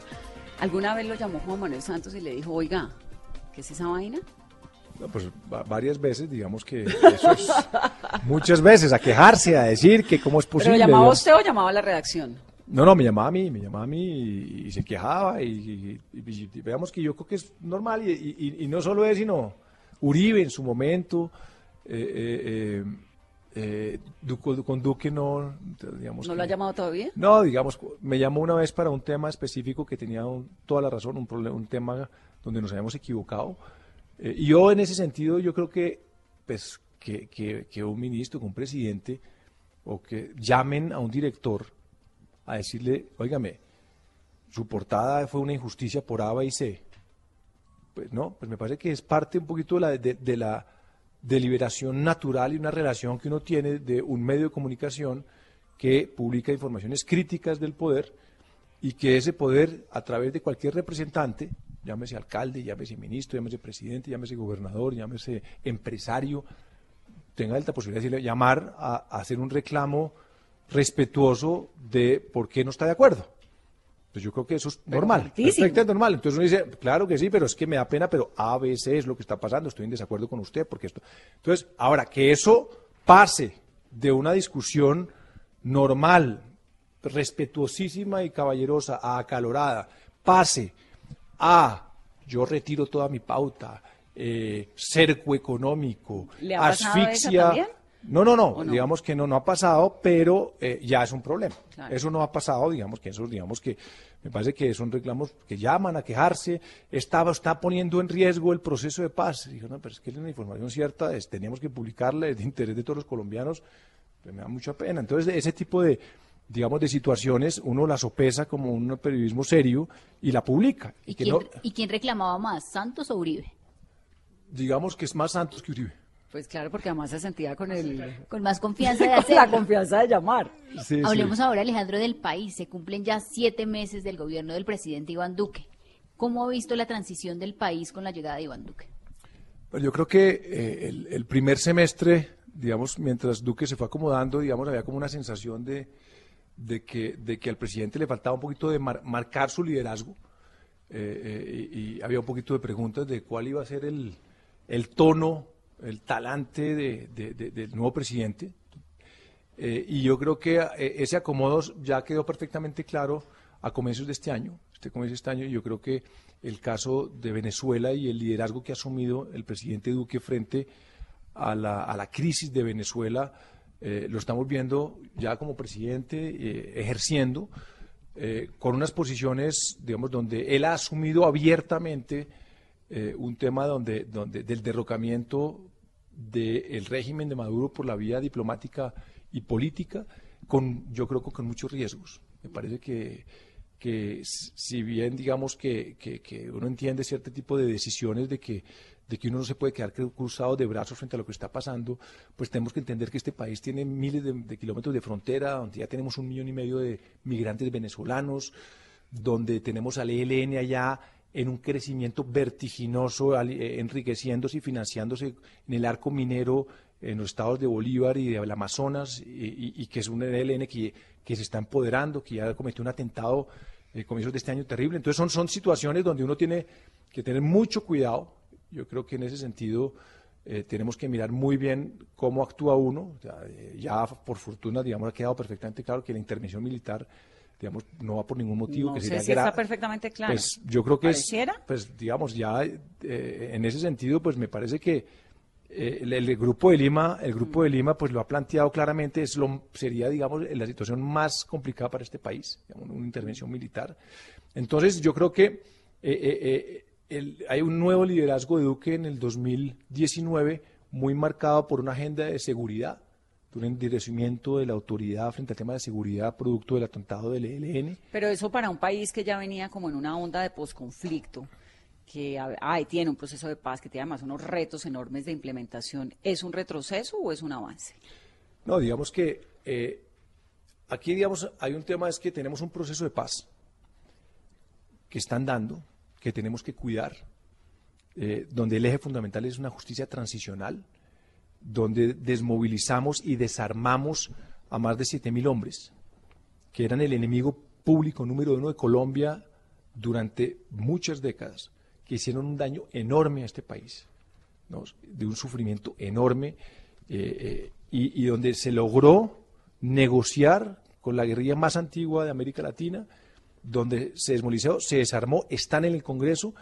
¿Alguna vez lo llamó Juan Manuel Santos y le dijo, oiga, ¿qué es esa vaina? Pues varias veces, digamos que eso es, muchas veces, a quejarse, a decir que cómo es posible. ¿Pero llamaba usted o llamaba a la redacción? No, no, me llamaba a mí, me llamaba a mí y, se quejaba y, veamos que yo creo que es normal y, no solo es, sino Uribe en su momento, eh, eh, eh eh, con Duque no, digamos. ¿No lo ha llamado todavía? No, digamos, me llamó una vez para un tema específico que tenía toda la razón, un, un tema donde nos habíamos equivocado. Eh, yo en ese sentido, yo creo que, pues, que, que, un ministro, que un presidente, o que llamen a un director a decirle, óigame, su portada fue una injusticia por A, y C. Pues no, pues me parece que es parte un poquito de la, de la deliberación natural y una relación que uno tiene de un medio de comunicación que publica informaciones críticas del poder y que ese poder, a través de cualquier representante, llámese alcalde, llámese ministro, llámese presidente, llámese gobernador, llámese empresario, tenga alta posibilidad de llamar a hacer un reclamo respetuoso de por qué no está de acuerdo. Pues yo creo que eso es normal. Perfecto, normal. Entonces uno dice, claro que sí, pero es que me da pena, pero a veces es lo que está pasando, estoy en desacuerdo con usted, porque esto. Entonces, ahora, que eso pase de una discusión normal, respetuosísima y caballerosa, a acalorada, pase a yo retiro toda mi pauta, eh, cerco económico, asfixia. No, no, no, digamos que no, no ha pasado, pero eh, ya es un problema. Eso no ha pasado, digamos que eso, digamos que me parece que son reclamos que llaman a quejarse, estaba, está poniendo en riesgo el proceso de paz. Dijo, no, pero es que es una información cierta, teníamos que publicarla, es de interés de todos los colombianos, pues me da mucha pena. Entonces, ese tipo de, digamos, de situaciones, uno la sopesa como un periodismo serio y la publica. ¿Y, quién, ¿y quién reclamaba más, Santos o Uribe? Digamos que es más Santos que Uribe. Pues claro, porque además se sentía con el... Con más confianza de hacer. la confianza de llamar. Hablemos ahora, Alejandro, del país. Se cumplen ya siete meses del gobierno del presidente Iván Duque. ¿Cómo ha visto la transición del país con la llegada de Iván Duque? Pues yo creo que eh, el, primer semestre, digamos, mientras Duque se fue acomodando, digamos, había como una sensación de, de, que, de que al presidente le faltaba un poquito de marcar su liderazgo. Eh, eh, y, había un poquito de preguntas de cuál iba a ser el, el tono el talante del nuevo presidente. Eh, y yo creo que ese acomodo ya quedó perfectamente claro a comienzos de este año. Este comienzo de este año, yo creo que el caso de Venezuela y el liderazgo que ha asumido el presidente Duque frente a la, a la crisis de Venezuela, eh, lo estamos viendo ya como presidente ejerciendo con unas posiciones, digamos, donde él ha asumido abiertamente un tema donde, donde del derrocamiento del régimen de Maduro por la vía diplomática y política, con, yo creo que con muchos riesgos. Me parece que, que si bien digamos que, que, uno entiende cierto tipo de decisiones de que, de que uno no se puede quedar cruzado de brazos frente a lo que está pasando, pues tenemos que entender que este país tiene miles de, de kilómetros de frontera, donde ya tenemos un millón y medio de migrantes venezolanos, donde tenemos al ELN allá en un crecimiento vertiginoso, eh, enriqueciéndose y financiándose en el arco minero en los estados de Bolívar y del Amazonas, y, que es un ELN que, que, se está empoderando, que ya cometió un atentado en eh, comienzos de este año terrible. Entonces son, son situaciones donde uno tiene que tener mucho cuidado. Yo creo que en ese sentido eh, tenemos que mirar muy bien cómo actúa uno. Ya, ya, por fortuna, digamos, ha quedado perfectamente claro que la intervención militar digamos, no va por ningún motivo no que sé si está perfectamente claro. Pues yo creo que es, pues digamos, ya eh, en ese sentido, pues me parece que eh, el, el grupo de Lima, el grupo de Lima, pues lo ha planteado claramente, es lo, sería, digamos, la situación más complicada para este país, digamos, una intervención militar. Entonces, yo creo que eh, eh, el- hay un nuevo liderazgo de Duque en el 2019 muy marcado por una agenda de seguridad, un endurecimiento de la autoridad frente al tema de seguridad producto del atentado del ELN. Pero eso para un país que ya venía como en una onda de posconflicto, que ay, tiene un proceso de paz, que tiene además unos retos enormes de implementación, ¿es un retroceso o es un avance? No, digamos que eh, aquí, digamos, hay un tema, es que tenemos un proceso de paz que están dando, que tenemos que cuidar, eh, donde el eje fundamental es una justicia transicional, donde desmovilizamos y desarmamos a más de 7.000 hombres, que eran el enemigo público número uno de Colombia durante muchas décadas, que hicieron un daño enorme a este país, de un sufrimiento enorme, eh, eh, y, y donde se logró negociar con la guerrilla más antigua de América Latina, donde se desmovilizó, se desarmó, están en el Congreso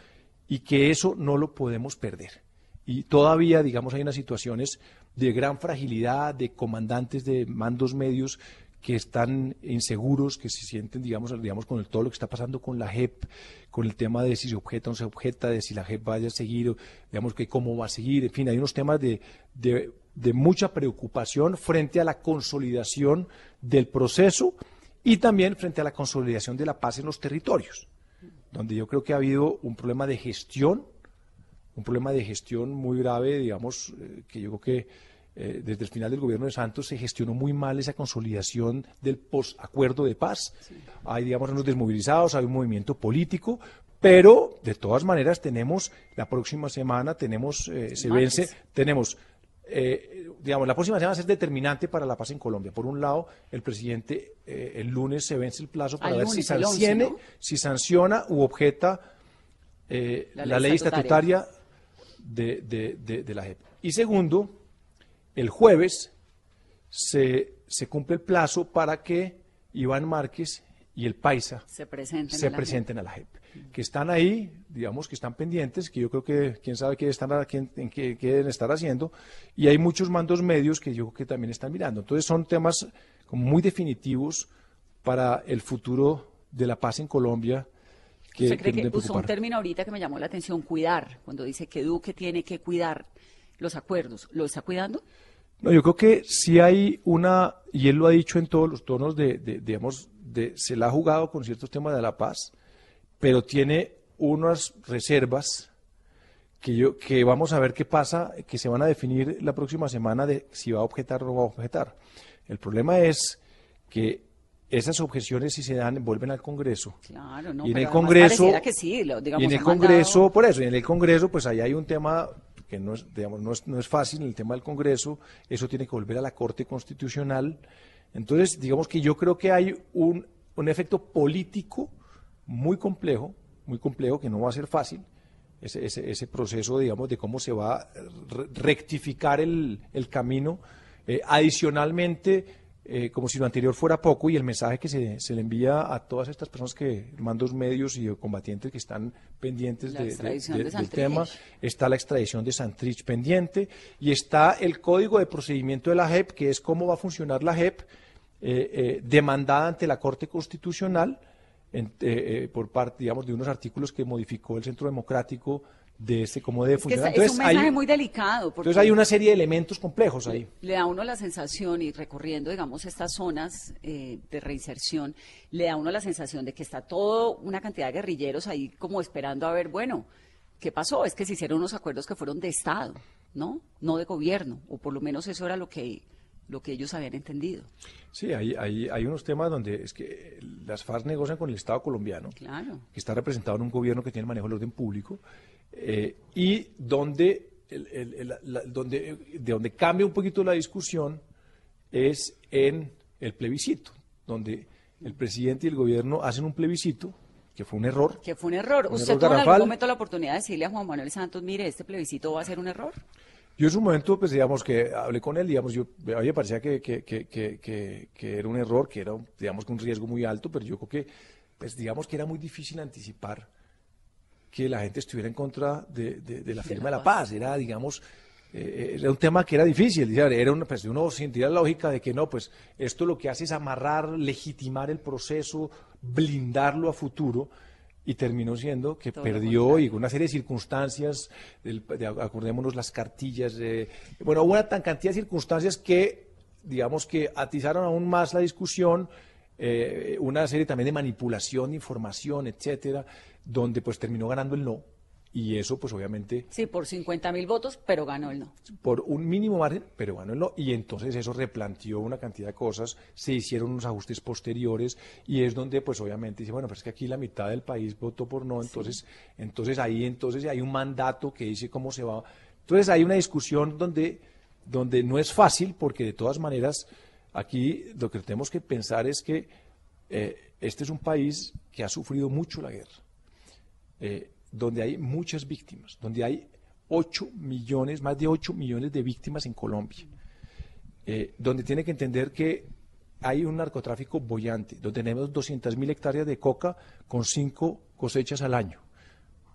y que eso no lo podemos perder. Y todavía, digamos, hay unas situaciones de gran fragilidad, de comandantes de mandos medios que están inseguros, que se sienten, digamos, digamos con el, todo lo que está pasando con la JEP, con el tema de si se objeta o no se objeta, de si la JEP vaya a seguir, digamos, que cómo va a seguir, en fin, hay unos temas de, de, de mucha preocupación frente a la consolidación del proceso y también frente a la consolidación de la paz en los territorios, donde yo creo que ha habido un problema de gestión, un problema de gestión muy grave, digamos, eh, que yo creo que eh, desde el final del gobierno de Santos se gestionó muy mal esa consolidación del posacuerdo de paz. Hay, digamos, unos desmovilizados, hay un movimiento político, pero de todas maneras tenemos, la próxima semana tenemos, eh, se Martes. vence, tenemos, eh, digamos, la próxima semana es determinante para la paz en Colombia. Por un lado, el presidente eh, el lunes se vence el plazo para Al ver lunes, si el 11, sancione, ¿no? si sanciona u objeta eh, La la, ley ley estatutaria. estatutaria de, de- de- de la JEP. Y segundo, el jueves se, se cumple el plazo para que Iván Márquez y el Paisa Se presenten. se a la presenten a la JEP. Que están ahí, digamos que están pendientes, que yo creo que quién sabe qué están, quién- en qué, qué deben estar haciendo. Y hay muchos mandos medios que yo creo que también están mirando. Entonces son temas como muy definitivos para el futuro de la paz en Colombia. Que, ¿Usted cree que que usó un término ahorita que me llamó la atención, cuidar, cuando dice que Duque tiene que cuidar los acuerdos? ¿Lo está cuidando? No, yo creo que sí hay una, y él lo ha dicho en todos los tonos de, de- digamos, de, se la ha jugado con ciertos temas de la paz, pero tiene unas reservas que yo, que vamos a ver qué pasa, que se van a definir la próxima semana de si va a objetar o no va a objetar. El problema es que esas objeciones si se dan vuelven al Congreso. Claro, no, y en pero el Congreso, que sí, lo- digamos, y en el ha mandado- Congreso, por eso, y en el Congreso, pues ahí hay un tema que no es, digamos, no es, no es fácil, el tema del Congreso, eso tiene que volver a la Corte Constitucional. Entonces, digamos que yo creo que hay un, un efecto político muy complejo, muy complejo, que no va a ser fácil, ese, ese, proceso, digamos, de cómo se va a re- rectificar el, el camino. Eh, adicionalmente, eh, como si lo anterior fuera poco y el mensaje que se, se le envía a todas estas personas que, mandos medios y combatientes que están pendientes de- de- de- del tema, está la extradición de Santrich pendiente y está el código de procedimiento de la JEP, que es cómo va a funcionar la JEP eh, eh, demandada ante la Corte Constitucional en- eh, por parte, digamos, de unos artículos que modificó el Centro Democrático de este cómo debe Es que funcionar. es un mensaje hay, muy delicado. Porque entonces hay una serie de elementos complejos ahí. Le da uno la sensación, y recorriendo, digamos, estas zonas eh, de reinserción, le da uno la sensación de que está todo una cantidad de guerrilleros ahí como esperando a ver, bueno, ¿qué pasó? Es que se hicieron unos acuerdos que fueron de Estado, ¿no? No de gobierno, o por lo menos eso era lo que, lo que ellos habían entendido. Sí, hay, hay, hay unos temas donde es que las FARC negocian con el Estado colombiano. Claro. que está representado en un gobierno que tiene el manejo del orden público eh, y donde, el- el- el- la- donde, de donde cambia un poquito la discusión es en el plebiscito, donde el presidente y el gobierno hacen un plebiscito, que fue un error. Que fue un error. Un ¿Usted error tuvo en garrafal. algún momento la oportunidad de decirle a Juan Manuel Santos, mire, este plebiscito va a ser un error? Yo en su momento, pues digamos que hablé con él, digamos, yo, a mí me parecía que, que, que, que, era un error, que era, digamos, que un riesgo muy alto, pero yo creo que, pues digamos que era muy difícil anticipar que la gente estuviera en contra de, de- de la firma de la paz. Era, digamos, eh, era un tema que era difícil. Era una, pues, uno sentía la lógica de que no, pues esto lo que hace es amarrar, legitimar el proceso, blindarlo a futuro y terminó siendo que perdió y una serie de circunstancias, acordémonos las cartillas, bueno, hubo una tan cantidad de circunstancias que, digamos que atizaron aún más la discusión, eh, una serie también de manipulación de información, etcétera, donde pues terminó ganando el no y eso, pues obviamente... Sí, por 50 mil votos, pero ganó el no. Por un mínimo margen, pero ganó el no. Y entonces eso replanteó una cantidad de cosas, se hicieron unos ajustes posteriores y es donde, pues obviamente, dice, bueno, pues es que aquí la mitad del país votó por no, entonces, entonces ahí entonces hay un mandato que dice cómo se va. Entonces hay una discusión donde, donde no es fácil, porque de todas maneras, aquí lo que tenemos que pensar es que eh, este es un país que ha sufrido mucho la guerra. Eh, donde hay muchas víctimas, donde hay 8 millones, más de 8 millones de víctimas en Colombia, eh, donde tiene que entender que hay un narcotráfico bollante, donde tenemos 200 mil hectáreas de coca con 5 cosechas al año,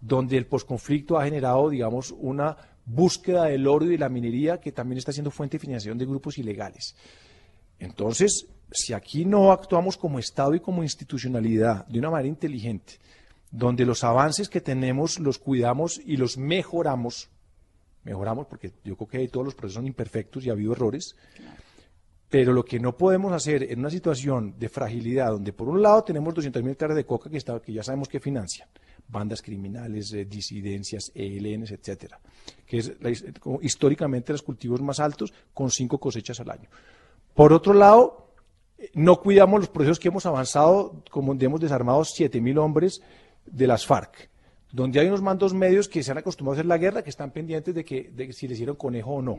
donde el posconflicto ha generado, digamos, una búsqueda del oro y de la minería que también está siendo fuente de financiación de grupos ilegales. Entonces, si aquí no actuamos como Estado y como institucionalidad de una manera inteligente, donde los avances que tenemos los cuidamos y los mejoramos, mejoramos porque yo creo que todos los procesos son imperfectos y ha habido errores, pero lo que no podemos hacer en una situación de fragilidad, donde por un lado tenemos 200.000 hectáreas de coca que, está, que ya sabemos que financian, bandas criminales, eh, disidencias, ELNs, etcétera, que es históricamente los cultivos más altos con cinco cosechas al año. Por otro lado, eh, no cuidamos los procesos que hemos avanzado, como hemos desarmado 7.000 hombres de las FARC, donde hay unos mandos medios que se han acostumbrado a hacer la guerra, que están pendientes de que, de si les hicieron conejo o no.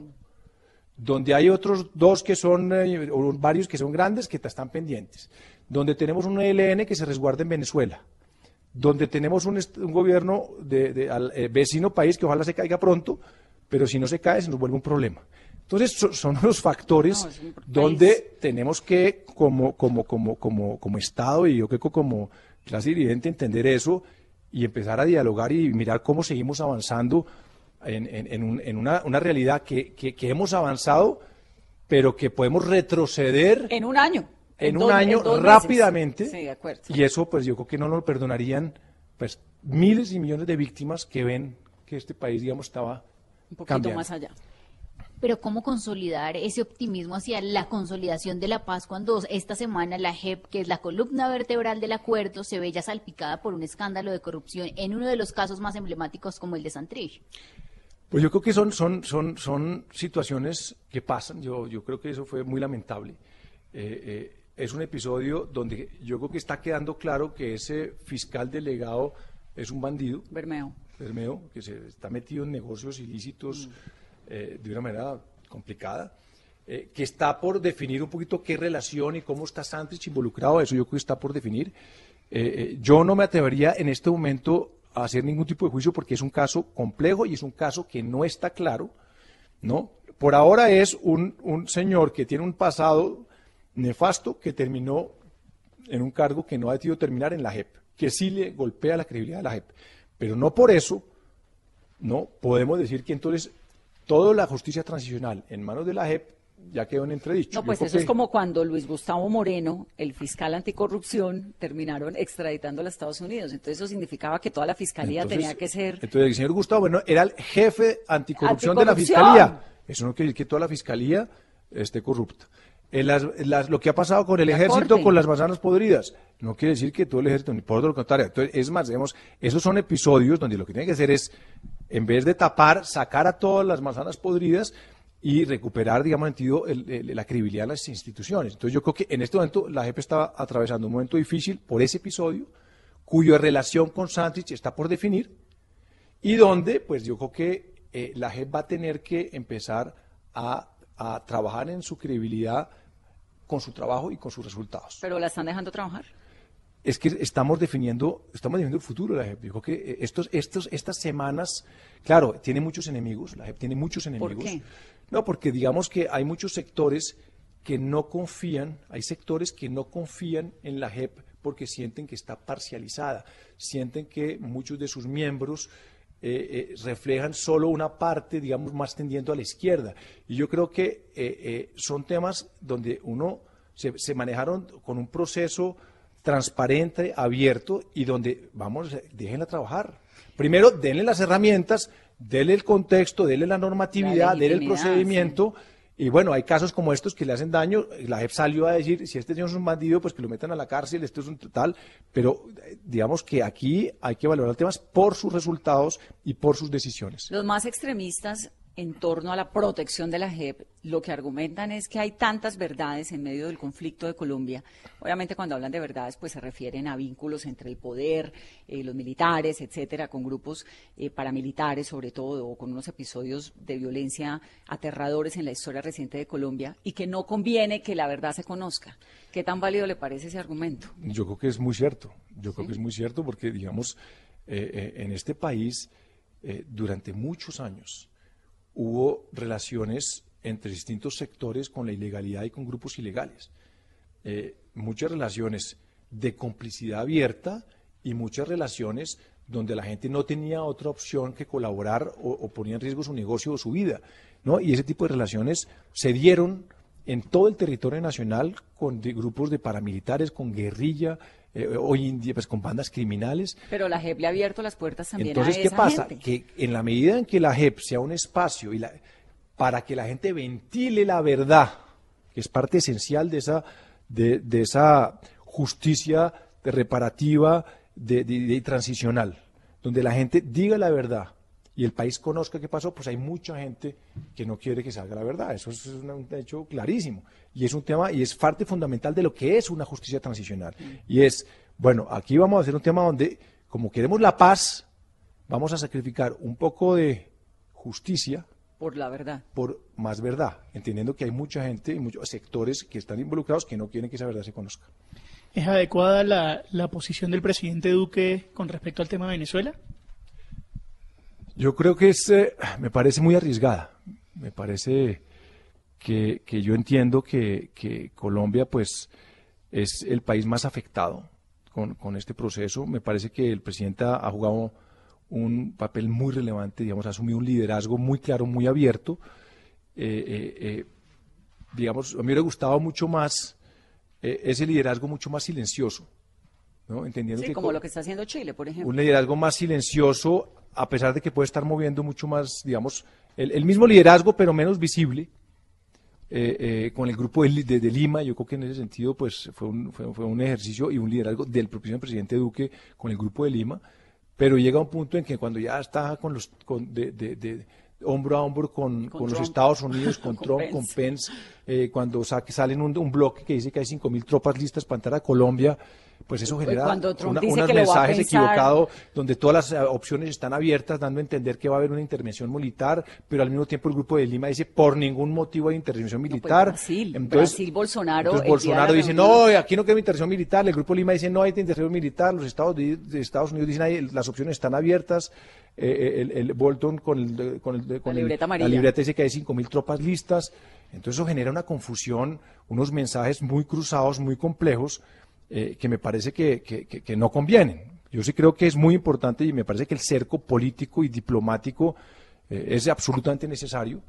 Donde hay otros dos que son, eh, o varios que son grandes, que están pendientes. Donde tenemos un ELN que se resguarda en Venezuela. Donde tenemos un, gobierno de, eh, vecino país que ojalá se caiga pronto, pero si no se cae se nos vuelve un problema. Entonces, son los factores donde tenemos que, como, como, como, como, como Estado y yo creo que como clase dirigente entender eso y empezar a dialogar y mirar cómo seguimos avanzando en, una, realidad que, hemos avanzado, pero que podemos retroceder. En un año. En, un año rápidamente. Sí, de acuerdo. Y eso, pues yo creo que no nos lo perdonarían pues, miles y millones de víctimas que ven que este país, digamos, estaba. Un poquito más allá pero ¿cómo consolidar ese optimismo hacia la consolidación de la paz cuando esta semana la JEP, que es la columna vertebral del acuerdo, se ve ya salpicada por un escándalo de corrupción en uno de los casos más emblemáticos como el de Santrich? Pues yo creo que son, son, son, son situaciones que pasan, yo, yo creo que eso fue muy lamentable. Eh, eh, es un episodio donde yo creo que está quedando claro que ese fiscal delegado es un bandido. Bermeo. Bermeo, que se está metido en negocios ilícitos. Mm. Eh, de una manera complicada, eh, que está por definir un poquito qué relación y cómo está Santrich involucrado, eso yo creo que está por definir. Eh, yo no me atrevería en este momento a hacer ningún tipo de juicio porque es un caso complejo y es un caso que no está claro, ¿no? Por ahora es un, un señor que tiene un pasado nefasto que terminó en un cargo que no ha decidido terminar en la JEP, que sí le golpea la credibilidad de la JEP. Pero no por eso, no podemos decir que entonces toda la justicia transicional en manos de la JEP ya quedó en entredicho. No, pues eso es como cuando Luis Gustavo Moreno, el fiscal anticorrupción, terminaron extraditando a los Estados Unidos. Entonces eso significaba que toda la fiscalía tenía que ser... Entonces el señor Gustavo bueno, era el jefe anticorrupción, de la fiscalía. Eso no quiere decir que toda la fiscalía esté corrupta. En las, lo que ha pasado con el ejército, con las manzanas podridas, no quiere decir que todo el ejército, ni por lo contrario. Entonces, es más, digamos, esos son episodios donde lo que tiene que hacer es en vez de tapar, sacar a todas las manzanas podridas y recuperar, digamos, la credibilidad de las instituciones. Entonces yo creo que en este momento la JEP estaba atravesando un momento difícil por ese episodio, cuya relación con Santrich está por definir, y donde, pues yo creo que eh, la JEP va a tener que empezar a, a trabajar en su credibilidad con su trabajo y con sus resultados. ¿Pero la están dejando trabajar? Es que estamos definiendo, estamos definiendo el futuro de la JEP. Dijo que eh, estos, estos, estas semanas, claro, tiene muchos enemigos, la JEP tiene muchos enemigos. ¿Por qué? No, porque digamos que hay muchos sectores que no confían, hay sectores que no confían en la JEP porque sienten que está parcializada, sienten que muchos de sus miembros eh, eh, reflejan solo una parte, digamos, más tendiendo a la izquierda. Y yo creo que eh, son temas donde uno se, se, manejaron con un proceso transparente, abierto y donde, vamos, déjenla trabajar. Primero, denle las herramientas, denle el contexto, denle la normatividad, la denle el procedimiento. Y bueno, hay casos como estos que le hacen daño. La JEP salió a decir, si este señor es un bandido, pues que lo metan a la cárcel, esto es un total. Pero eh, digamos que aquí hay que valorar temas por sus resultados y por sus decisiones. Los más extremistas en torno a la protección de la JEP, lo que argumentan es que hay tantas verdades en medio del conflicto de Colombia. Obviamente cuando hablan de verdades, pues se refieren a vínculos entre el poder, eh, los militares, etcétera, con grupos eh, paramilitares sobre todo, o con unos episodios de violencia aterradores en la historia reciente de Colombia, y que no conviene que la verdad se conozca. ¿Qué tan válido le parece ese argumento? Yo creo que es muy cierto. Yo creo que es muy cierto porque, digamos, eh, en este país, durante muchos años, hubo relaciones entre distintos sectores con la ilegalidad y con grupos ilegales. Eh, muchas relaciones de complicidad abierta y muchas relaciones donde la gente no tenía otra opción que colaborar o, ponía en riesgo su negocio o su vida. ¿no? Y ese tipo de relaciones se dieron en todo el territorio nacional con grupos de paramilitares, con guerrilla, eh, hoy en día pues con bandas criminales. Pero la JEP le ha abierto las puertas también Entonces, ¿qué pasa? Que en la medida en que la JEP sea un espacio y la, para que la gente ventile la verdad, que es parte esencial de esa, de, esa justicia reparativa de, transicional, donde la gente diga la verdad y el país conozca qué pasó, pues hay mucha gente que no quiere que salga la verdad. Eso es un hecho clarísimo. Y es un tema, y es parte fundamental de lo que es una justicia transicional. Y es, bueno, aquí vamos a hacer un tema donde, como queremos la paz, vamos a sacrificar un poco de justicia. Por la verdad. Por más verdad, entendiendo que hay mucha gente y muchos sectores que están involucrados que no quieren que esa verdad se conozca. ¿Es adecuada la, la posición del presidente Duque con respecto al tema de Venezuela? Yo creo que es, eh, me parece muy arriesgada. Me parece que, yo entiendo que, Colombia, pues, es el país más afectado con, este proceso. Me parece que el presidente ha, jugado un papel muy relevante, digamos, ha asumido un liderazgo muy claro, muy abierto. Eh, eh, digamos, a mí me hubiera gustado mucho más ese liderazgo mucho más silencioso. ¿No? Entendiendo sí, como lo que está haciendo Chile, por ejemplo. Un liderazgo más silencioso, a pesar de que puede estar moviendo mucho más, digamos, el, mismo liderazgo, pero menos visible, eh, eh, con el grupo de, Lima, yo creo que en ese sentido pues fue un, fue, un ejercicio y un liderazgo del propio presidente Duque con el grupo de Lima, pero llega un punto en que cuando ya está con los de, hombro a hombro con, los Estados Unidos, con, Trump, con Pence, eh, cuando salen un, un bloque que dice que hay 5.000 tropas listas para entrar a Colombia, pues eso pues genera unos mensajes equivocados donde todas las eh, opciones están abiertas, dando a entender que va a haber una intervención militar, pero al mismo tiempo el grupo de Lima dice por ningún motivo hay intervención pues militar. Brasil, entonces, Bolsonaro. Entonces Bolsonaro dice no, aquí no quiero intervención militar, el grupo de Lima dice no hay intervención militar, los Estados, de Estados Unidos dicen las opciones están abiertas. Eh, eh, el, Bolton con, el, con, el, con la, libreta la libreta dice que hay 5.000 tropas listas. Entonces eso genera una confusión, unos mensajes muy cruzados, muy complejos, eh, que me parece que, que, no convienen. Yo sí creo que es muy importante y me parece que el cerco político y diplomático eh, es absolutamente necesario,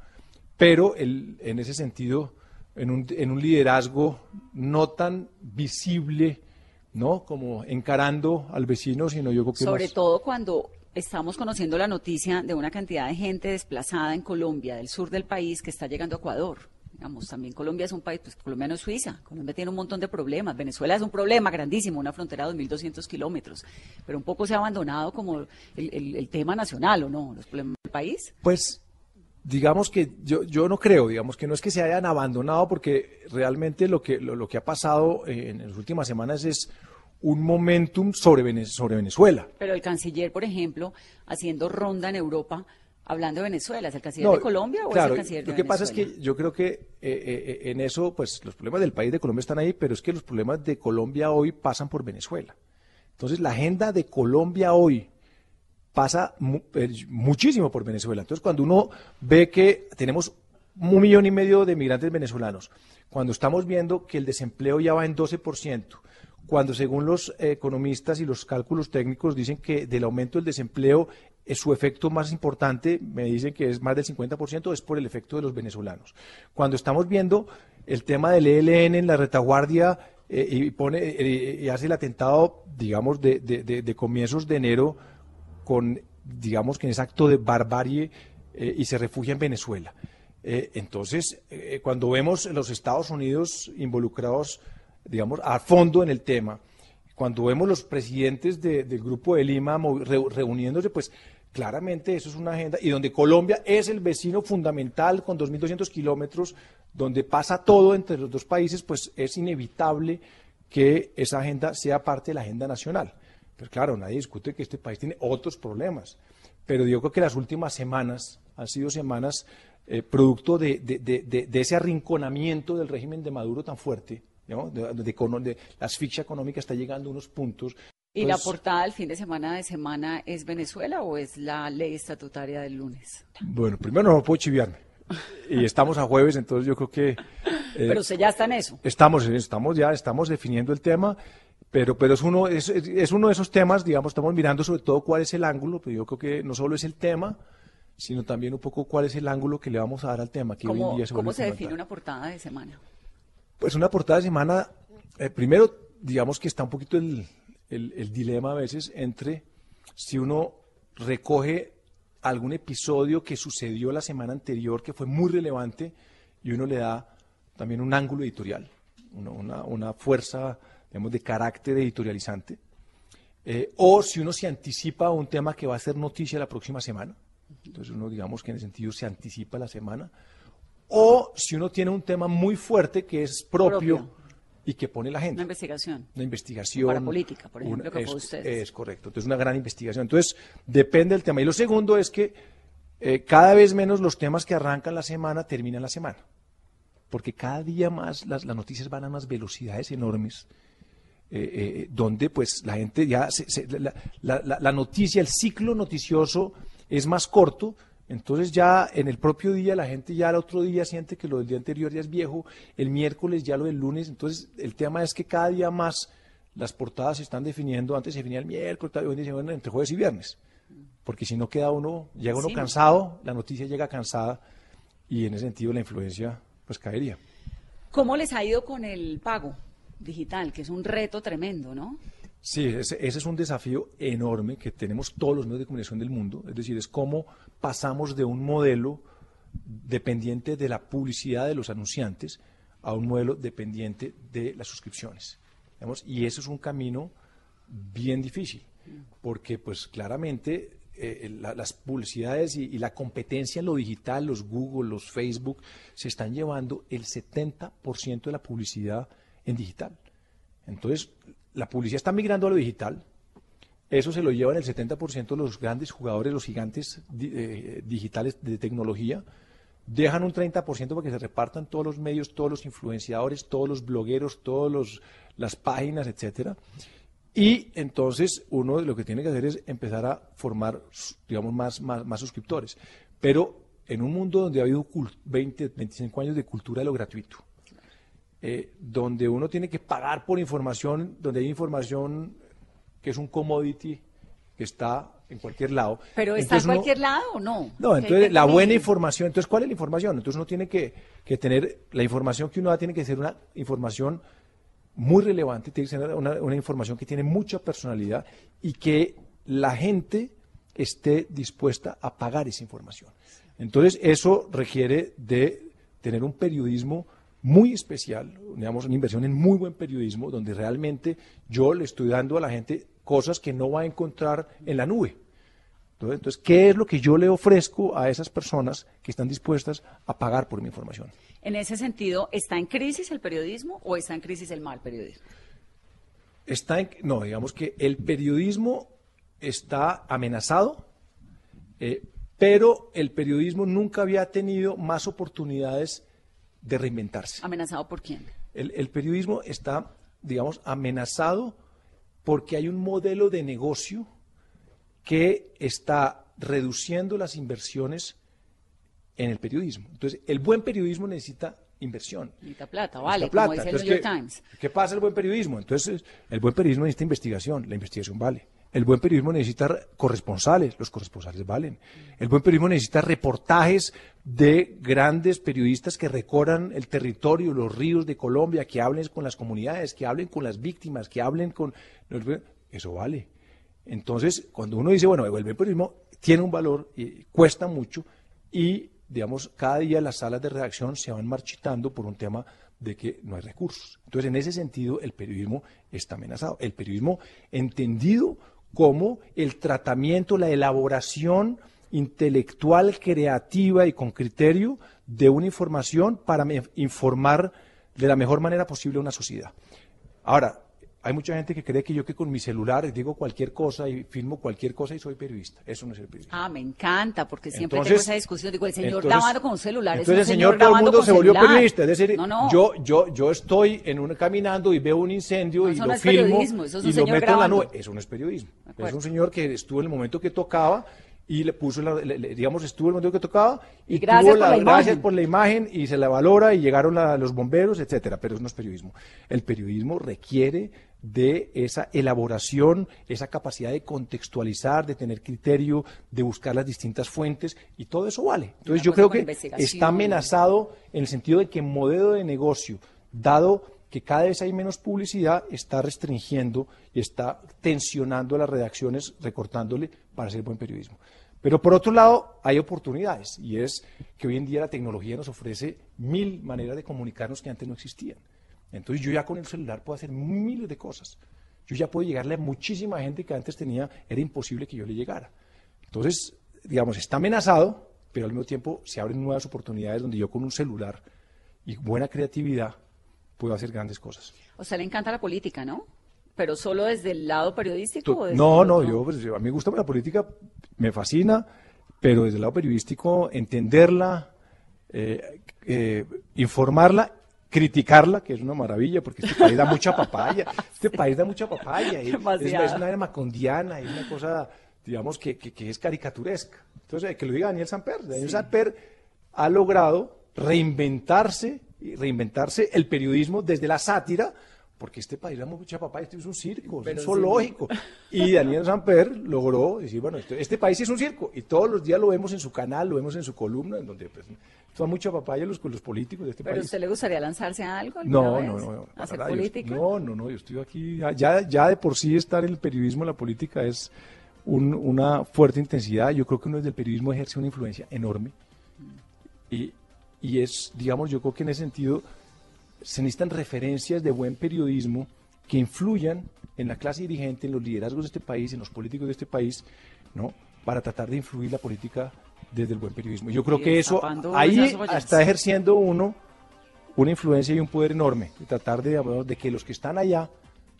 pero el, en ese sentido, en un, en un liderazgo no tan visible, ¿no? Como encarando al vecino, sino yo creo que Sobre todo cuando estamos conociendo la noticia de una cantidad de gente desplazada en Colombia, del sur del país, que está llegando a Ecuador. Digamos, también Colombia es un país, pues Colombia no es Suiza, Colombia tiene un montón de problemas, Venezuela es un problema grandísimo, una frontera de 2.200 kilómetros, pero un poco se ha abandonado como el, tema nacional, ¿o no? Los problemas del país. Pues digamos que yo, yo no creo, digamos que no es que se hayan abandonado, porque realmente lo que, lo, que ha pasado en, las últimas semanas es un momentum sobre, sobre Venezuela. Pero el canciller, por ejemplo, haciendo ronda en Europa, Hablando de Venezuela, ¿es el canciller de Colombia o es el canciller de Lo que pasa es que yo creo que eh, eh, en eso, pues los problemas del país de Colombia están ahí, pero es que los problemas de Colombia hoy pasan por Venezuela. Entonces, la agenda de Colombia hoy pasa eh, muchísimo por Venezuela. Entonces, cuando uno ve que tenemos un millón y medio de migrantes venezolanos, cuando estamos viendo que el desempleo ya va en 12%, cuando según los economistas y los cálculos técnicos dicen que del aumento del desempleo su efecto más importante, me dicen que es más del 50%, es por el efecto de los venezolanos. Cuando estamos viendo el tema del ELN en la retaguardia eh, y pone eh, hace el atentado, digamos, de, de, comienzos de enero con, digamos, que en ese acto de barbarie y se refugia en Venezuela. entonces, cuando vemos los Estados Unidos involucrados, digamos, a fondo en el tema, cuando vemos los presidentes del Grupo de Lima reuniéndose, pues claramente eso es una agenda, y donde Colombia es el vecino fundamental con 2.200 kilómetros, donde pasa todo entre los dos países, pues es inevitable que esa agenda sea parte de la agenda nacional. Pero claro, nadie discute que este país tiene otros problemas. Pero yo creo que las últimas semanas han sido semanas eh, producto de, de, ese arrinconamiento del régimen de Maduro tan fuerte, donde la asfixia económica está llegando a unos puntos ¿Y la portada del fin de semana de semana es Venezuela o es la ley estatutaria del lunes? Bueno, primero no puedo chiviarme. Y estamos a jueves, entonces yo creo que... Eh, pero usted ya está en eso. Estamos, estamos ya, estamos definiendo el tema, pero, pero es, uno, es, es uno de esos temas, digamos, estamos mirando sobre todo cuál es el ángulo, pero yo creo que no solo es el tema, sino también un poco cuál es el ángulo que le vamos a dar al tema. Que ¿Cómo, se, ¿cómo se define una portada de semana? Pues una portada de semana, eh, primero, digamos que está un poquito el, el, dilema a veces entre si uno recoge algún episodio que sucedió la semana anterior que fue muy relevante y uno le da también un ángulo editorial, una, fuerza digamos, de carácter editorializante, eh, o si uno se anticipa a un tema que va a ser noticia la próxima semana, entonces uno digamos que en ese sentido se anticipa la semana, o si uno tiene un tema muy fuerte que es propio y que pone la gente. Una investigación. Una investigación. Para política, por ejemplo, que es, fue usted. Es correcto. Entonces, una gran investigación. Entonces, depende del tema. Y lo segundo es que eh, cada vez menos los temas que arrancan la semana terminan la semana. Porque cada día más las, noticias van a unas velocidades enormes. Eh, eh, donde pues la gente ya la, la noticia, el ciclo noticioso es más corto, entonces ya en el propio día la gente ya al otro día siente que lo del día anterior ya es viejo, el miércoles ya lo del lunes, entonces el tema es que cada día más las portadas se están definiendo, antes se definía el miércoles, hoy se entre jueves y viernes, porque si no queda uno, llega uno cansado, la noticia llega cansada y en ese sentido la influencia pues caería. ¿Cómo les ha ido con el pago digital, que es un reto tremendo, ¿no? Sí, ese, es un desafío enorme que tenemos todos los medios de comunicación del mundo. Es decir, es cómo pasamos de un modelo dependiente de la publicidad de los anunciantes a un modelo dependiente de las suscripciones. Y eso es un camino bien difícil, porque pues claramente eh, las publicidades y, y, la competencia en lo digital, los Google, los Facebook, se están llevando el 70% de la publicidad en digital. Entonces, la publicidad está migrando a lo digital. Eso se lo llevan el 70% de los grandes jugadores, los gigantes eh, digitales de tecnología. Dejan un 30% para que se repartan todos los medios, todos los influenciadores, todos los blogueros, todas las páginas, etcétera. Y entonces uno lo que tiene que hacer es empezar a formar, digamos, más, más, suscriptores. Pero en un mundo donde ha habido 20, 25 años de cultura de lo gratuito, eh, donde uno tiene que pagar por información, donde hay información que es un commodity que está en cualquier lado. ¿Pero está en cualquier lado o no? No, entonces la buena información, entonces ¿cuál es la información? Entonces uno tiene que, tener, la información que uno da tiene que ser una información muy relevante, tiene que ser una, una información que tiene mucha personalidad y que la gente esté dispuesta a pagar esa información. Entonces eso requiere de tener un periodismo muy especial, digamos, una inversión en muy buen periodismo, donde realmente yo le estoy dando a la gente cosas que no va a encontrar en la nube. Entonces, ¿qué es lo que yo le ofrezco a esas personas que están dispuestas a pagar por mi información? En ese sentido, ¿está en crisis el periodismo o está en crisis el mal periodismo? Está en, no, digamos que el periodismo está amenazado, eh, pero el periodismo nunca había tenido más oportunidades de reinventarse. ¿Amenazado por quién? El, periodismo está, digamos, amenazado porque hay un modelo de negocio que está reduciendo las inversiones en el periodismo. Entonces, el buen periodismo necesita inversión. Necesita plata, vale, como dice el New York Times. ¿Qué pasa el buen periodismo? Entonces, el buen periodismo necesita investigación, la investigación vale. El buen periodismo necesita corresponsales, los corresponsales valen. El buen periodismo necesita reportajes de grandes periodistas que recorran el territorio, los ríos de Colombia, que hablen con las comunidades, que hablen con las víctimas, que hablen con... Eso vale. Entonces, cuando uno dice, bueno, el buen periodismo tiene un valor, cuesta mucho, y, digamos, cada día las salas de redacción se van marchitando por un tema de que no hay recursos. Entonces, en ese sentido, el periodismo está amenazado. El periodismo entendido como el tratamiento, la elaboración intelectual, creativa y con criterio de una información para informar de la mejor manera posible a una sociedad. Ahora, hay mucha gente que cree que yo que con mi celular digo cualquier cosa y filmo cualquier cosa y soy periodista. Eso no es el periodismo. Ah, me encanta, porque siempre tengo esa discusión. Digo, el señor grabando con un celular entonces el señor, todo el mundo se volvió periodista. Es decir, Yo, yo, yo estoy en un, caminando y veo un incendio y lo filmo y lo meto en la nube. Eso no es periodismo. Es un señor que estuvo en el momento que tocaba y le puso, la, digamos, estuvo el momento que tocaba y, gracias, tuvo la, gracias por la imagen y se la valora y llegaron los bomberos, etcétera, pero eso no es periodismo. El periodismo requiere de esa elaboración, esa capacidad de contextualizar, de tener criterio, de buscar las distintas fuentes y todo eso vale. Entonces yo creo que está amenazado en el sentido de que modelo de negocio, dado que cada vez hay menos publicidad, está restringiendo y está tensionando las redacciones, recortándole para hacer buen periodismo. Pero por otro lado, hay oportunidades y es que hoy en día la tecnología nos ofrece mil maneras de comunicarnos que antes no existían. Entonces yo ya con el celular puedo hacer miles de cosas. Yo ya puedo llegarle a muchísima gente que antes tenía, era imposible que yo le llegara. Entonces, digamos, está amenazado, pero al mismo tiempo se abren nuevas oportunidades donde yo con un celular y buena creatividad puedo hacer grandes cosas. O sea, le encanta la política, ¿no? pero solo desde el lado periodístico. no, no, yo, pues, a mí me gusta la política, me fascina, pero desde el lado periodístico entenderla, eh, eh, informarla, criticarla, que es una maravilla, porque este país da mucha papaya, este país da mucha papaya, es, es, una era macondiana, es una cosa, digamos, que, que, es caricaturesca. Entonces, que lo diga Daniel Samper, Daniel Samper ha logrado reinventarse, reinventarse el periodismo desde la sátira, porque este país da mucha papá, este es un circo, es un zoológico. Y Daniel Samper logró decir, bueno, este, este, país es un circo, y todos los días lo vemos en su canal, lo vemos en su columna, en donde pues, toma mucha papaya los, los políticos de este país. ¿Pero usted le gustaría lanzarse a algo? No, no, no, ¿Hacer política? no, no, no, yo estoy aquí, ya, ya de por sí estar en el periodismo, la política es una fuerte intensidad, yo creo que uno desde el periodismo ejerce una influencia enorme, y, y es, digamos, yo creo que en ese sentido se necesitan referencias de buen periodismo que influyan en la clase dirigente, en los liderazgos de este país, en los políticos de este país, ¿no? Para tratar de influir la política desde el buen periodismo. Yo creo que eso ahí está ejerciendo uno una influencia y un poder enorme, de tratar de, de que los que están allá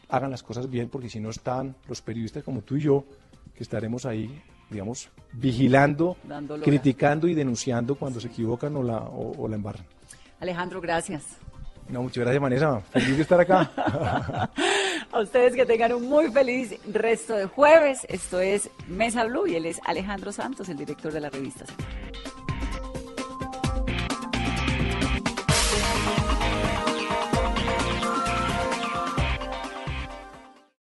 hagan las cosas bien, porque si no están los periodistas como tú y yo, que estaremos ahí, digamos, vigilando, criticando y denunciando cuando se equivocan o la, o la embarran. Alejandro, gracias. No, muchas gracias, Vanessa. Feliz de estar acá. A ustedes que tengan un muy feliz resto de jueves. Esto es Mesa Blue y él es Alejandro Santos, el director de la revista.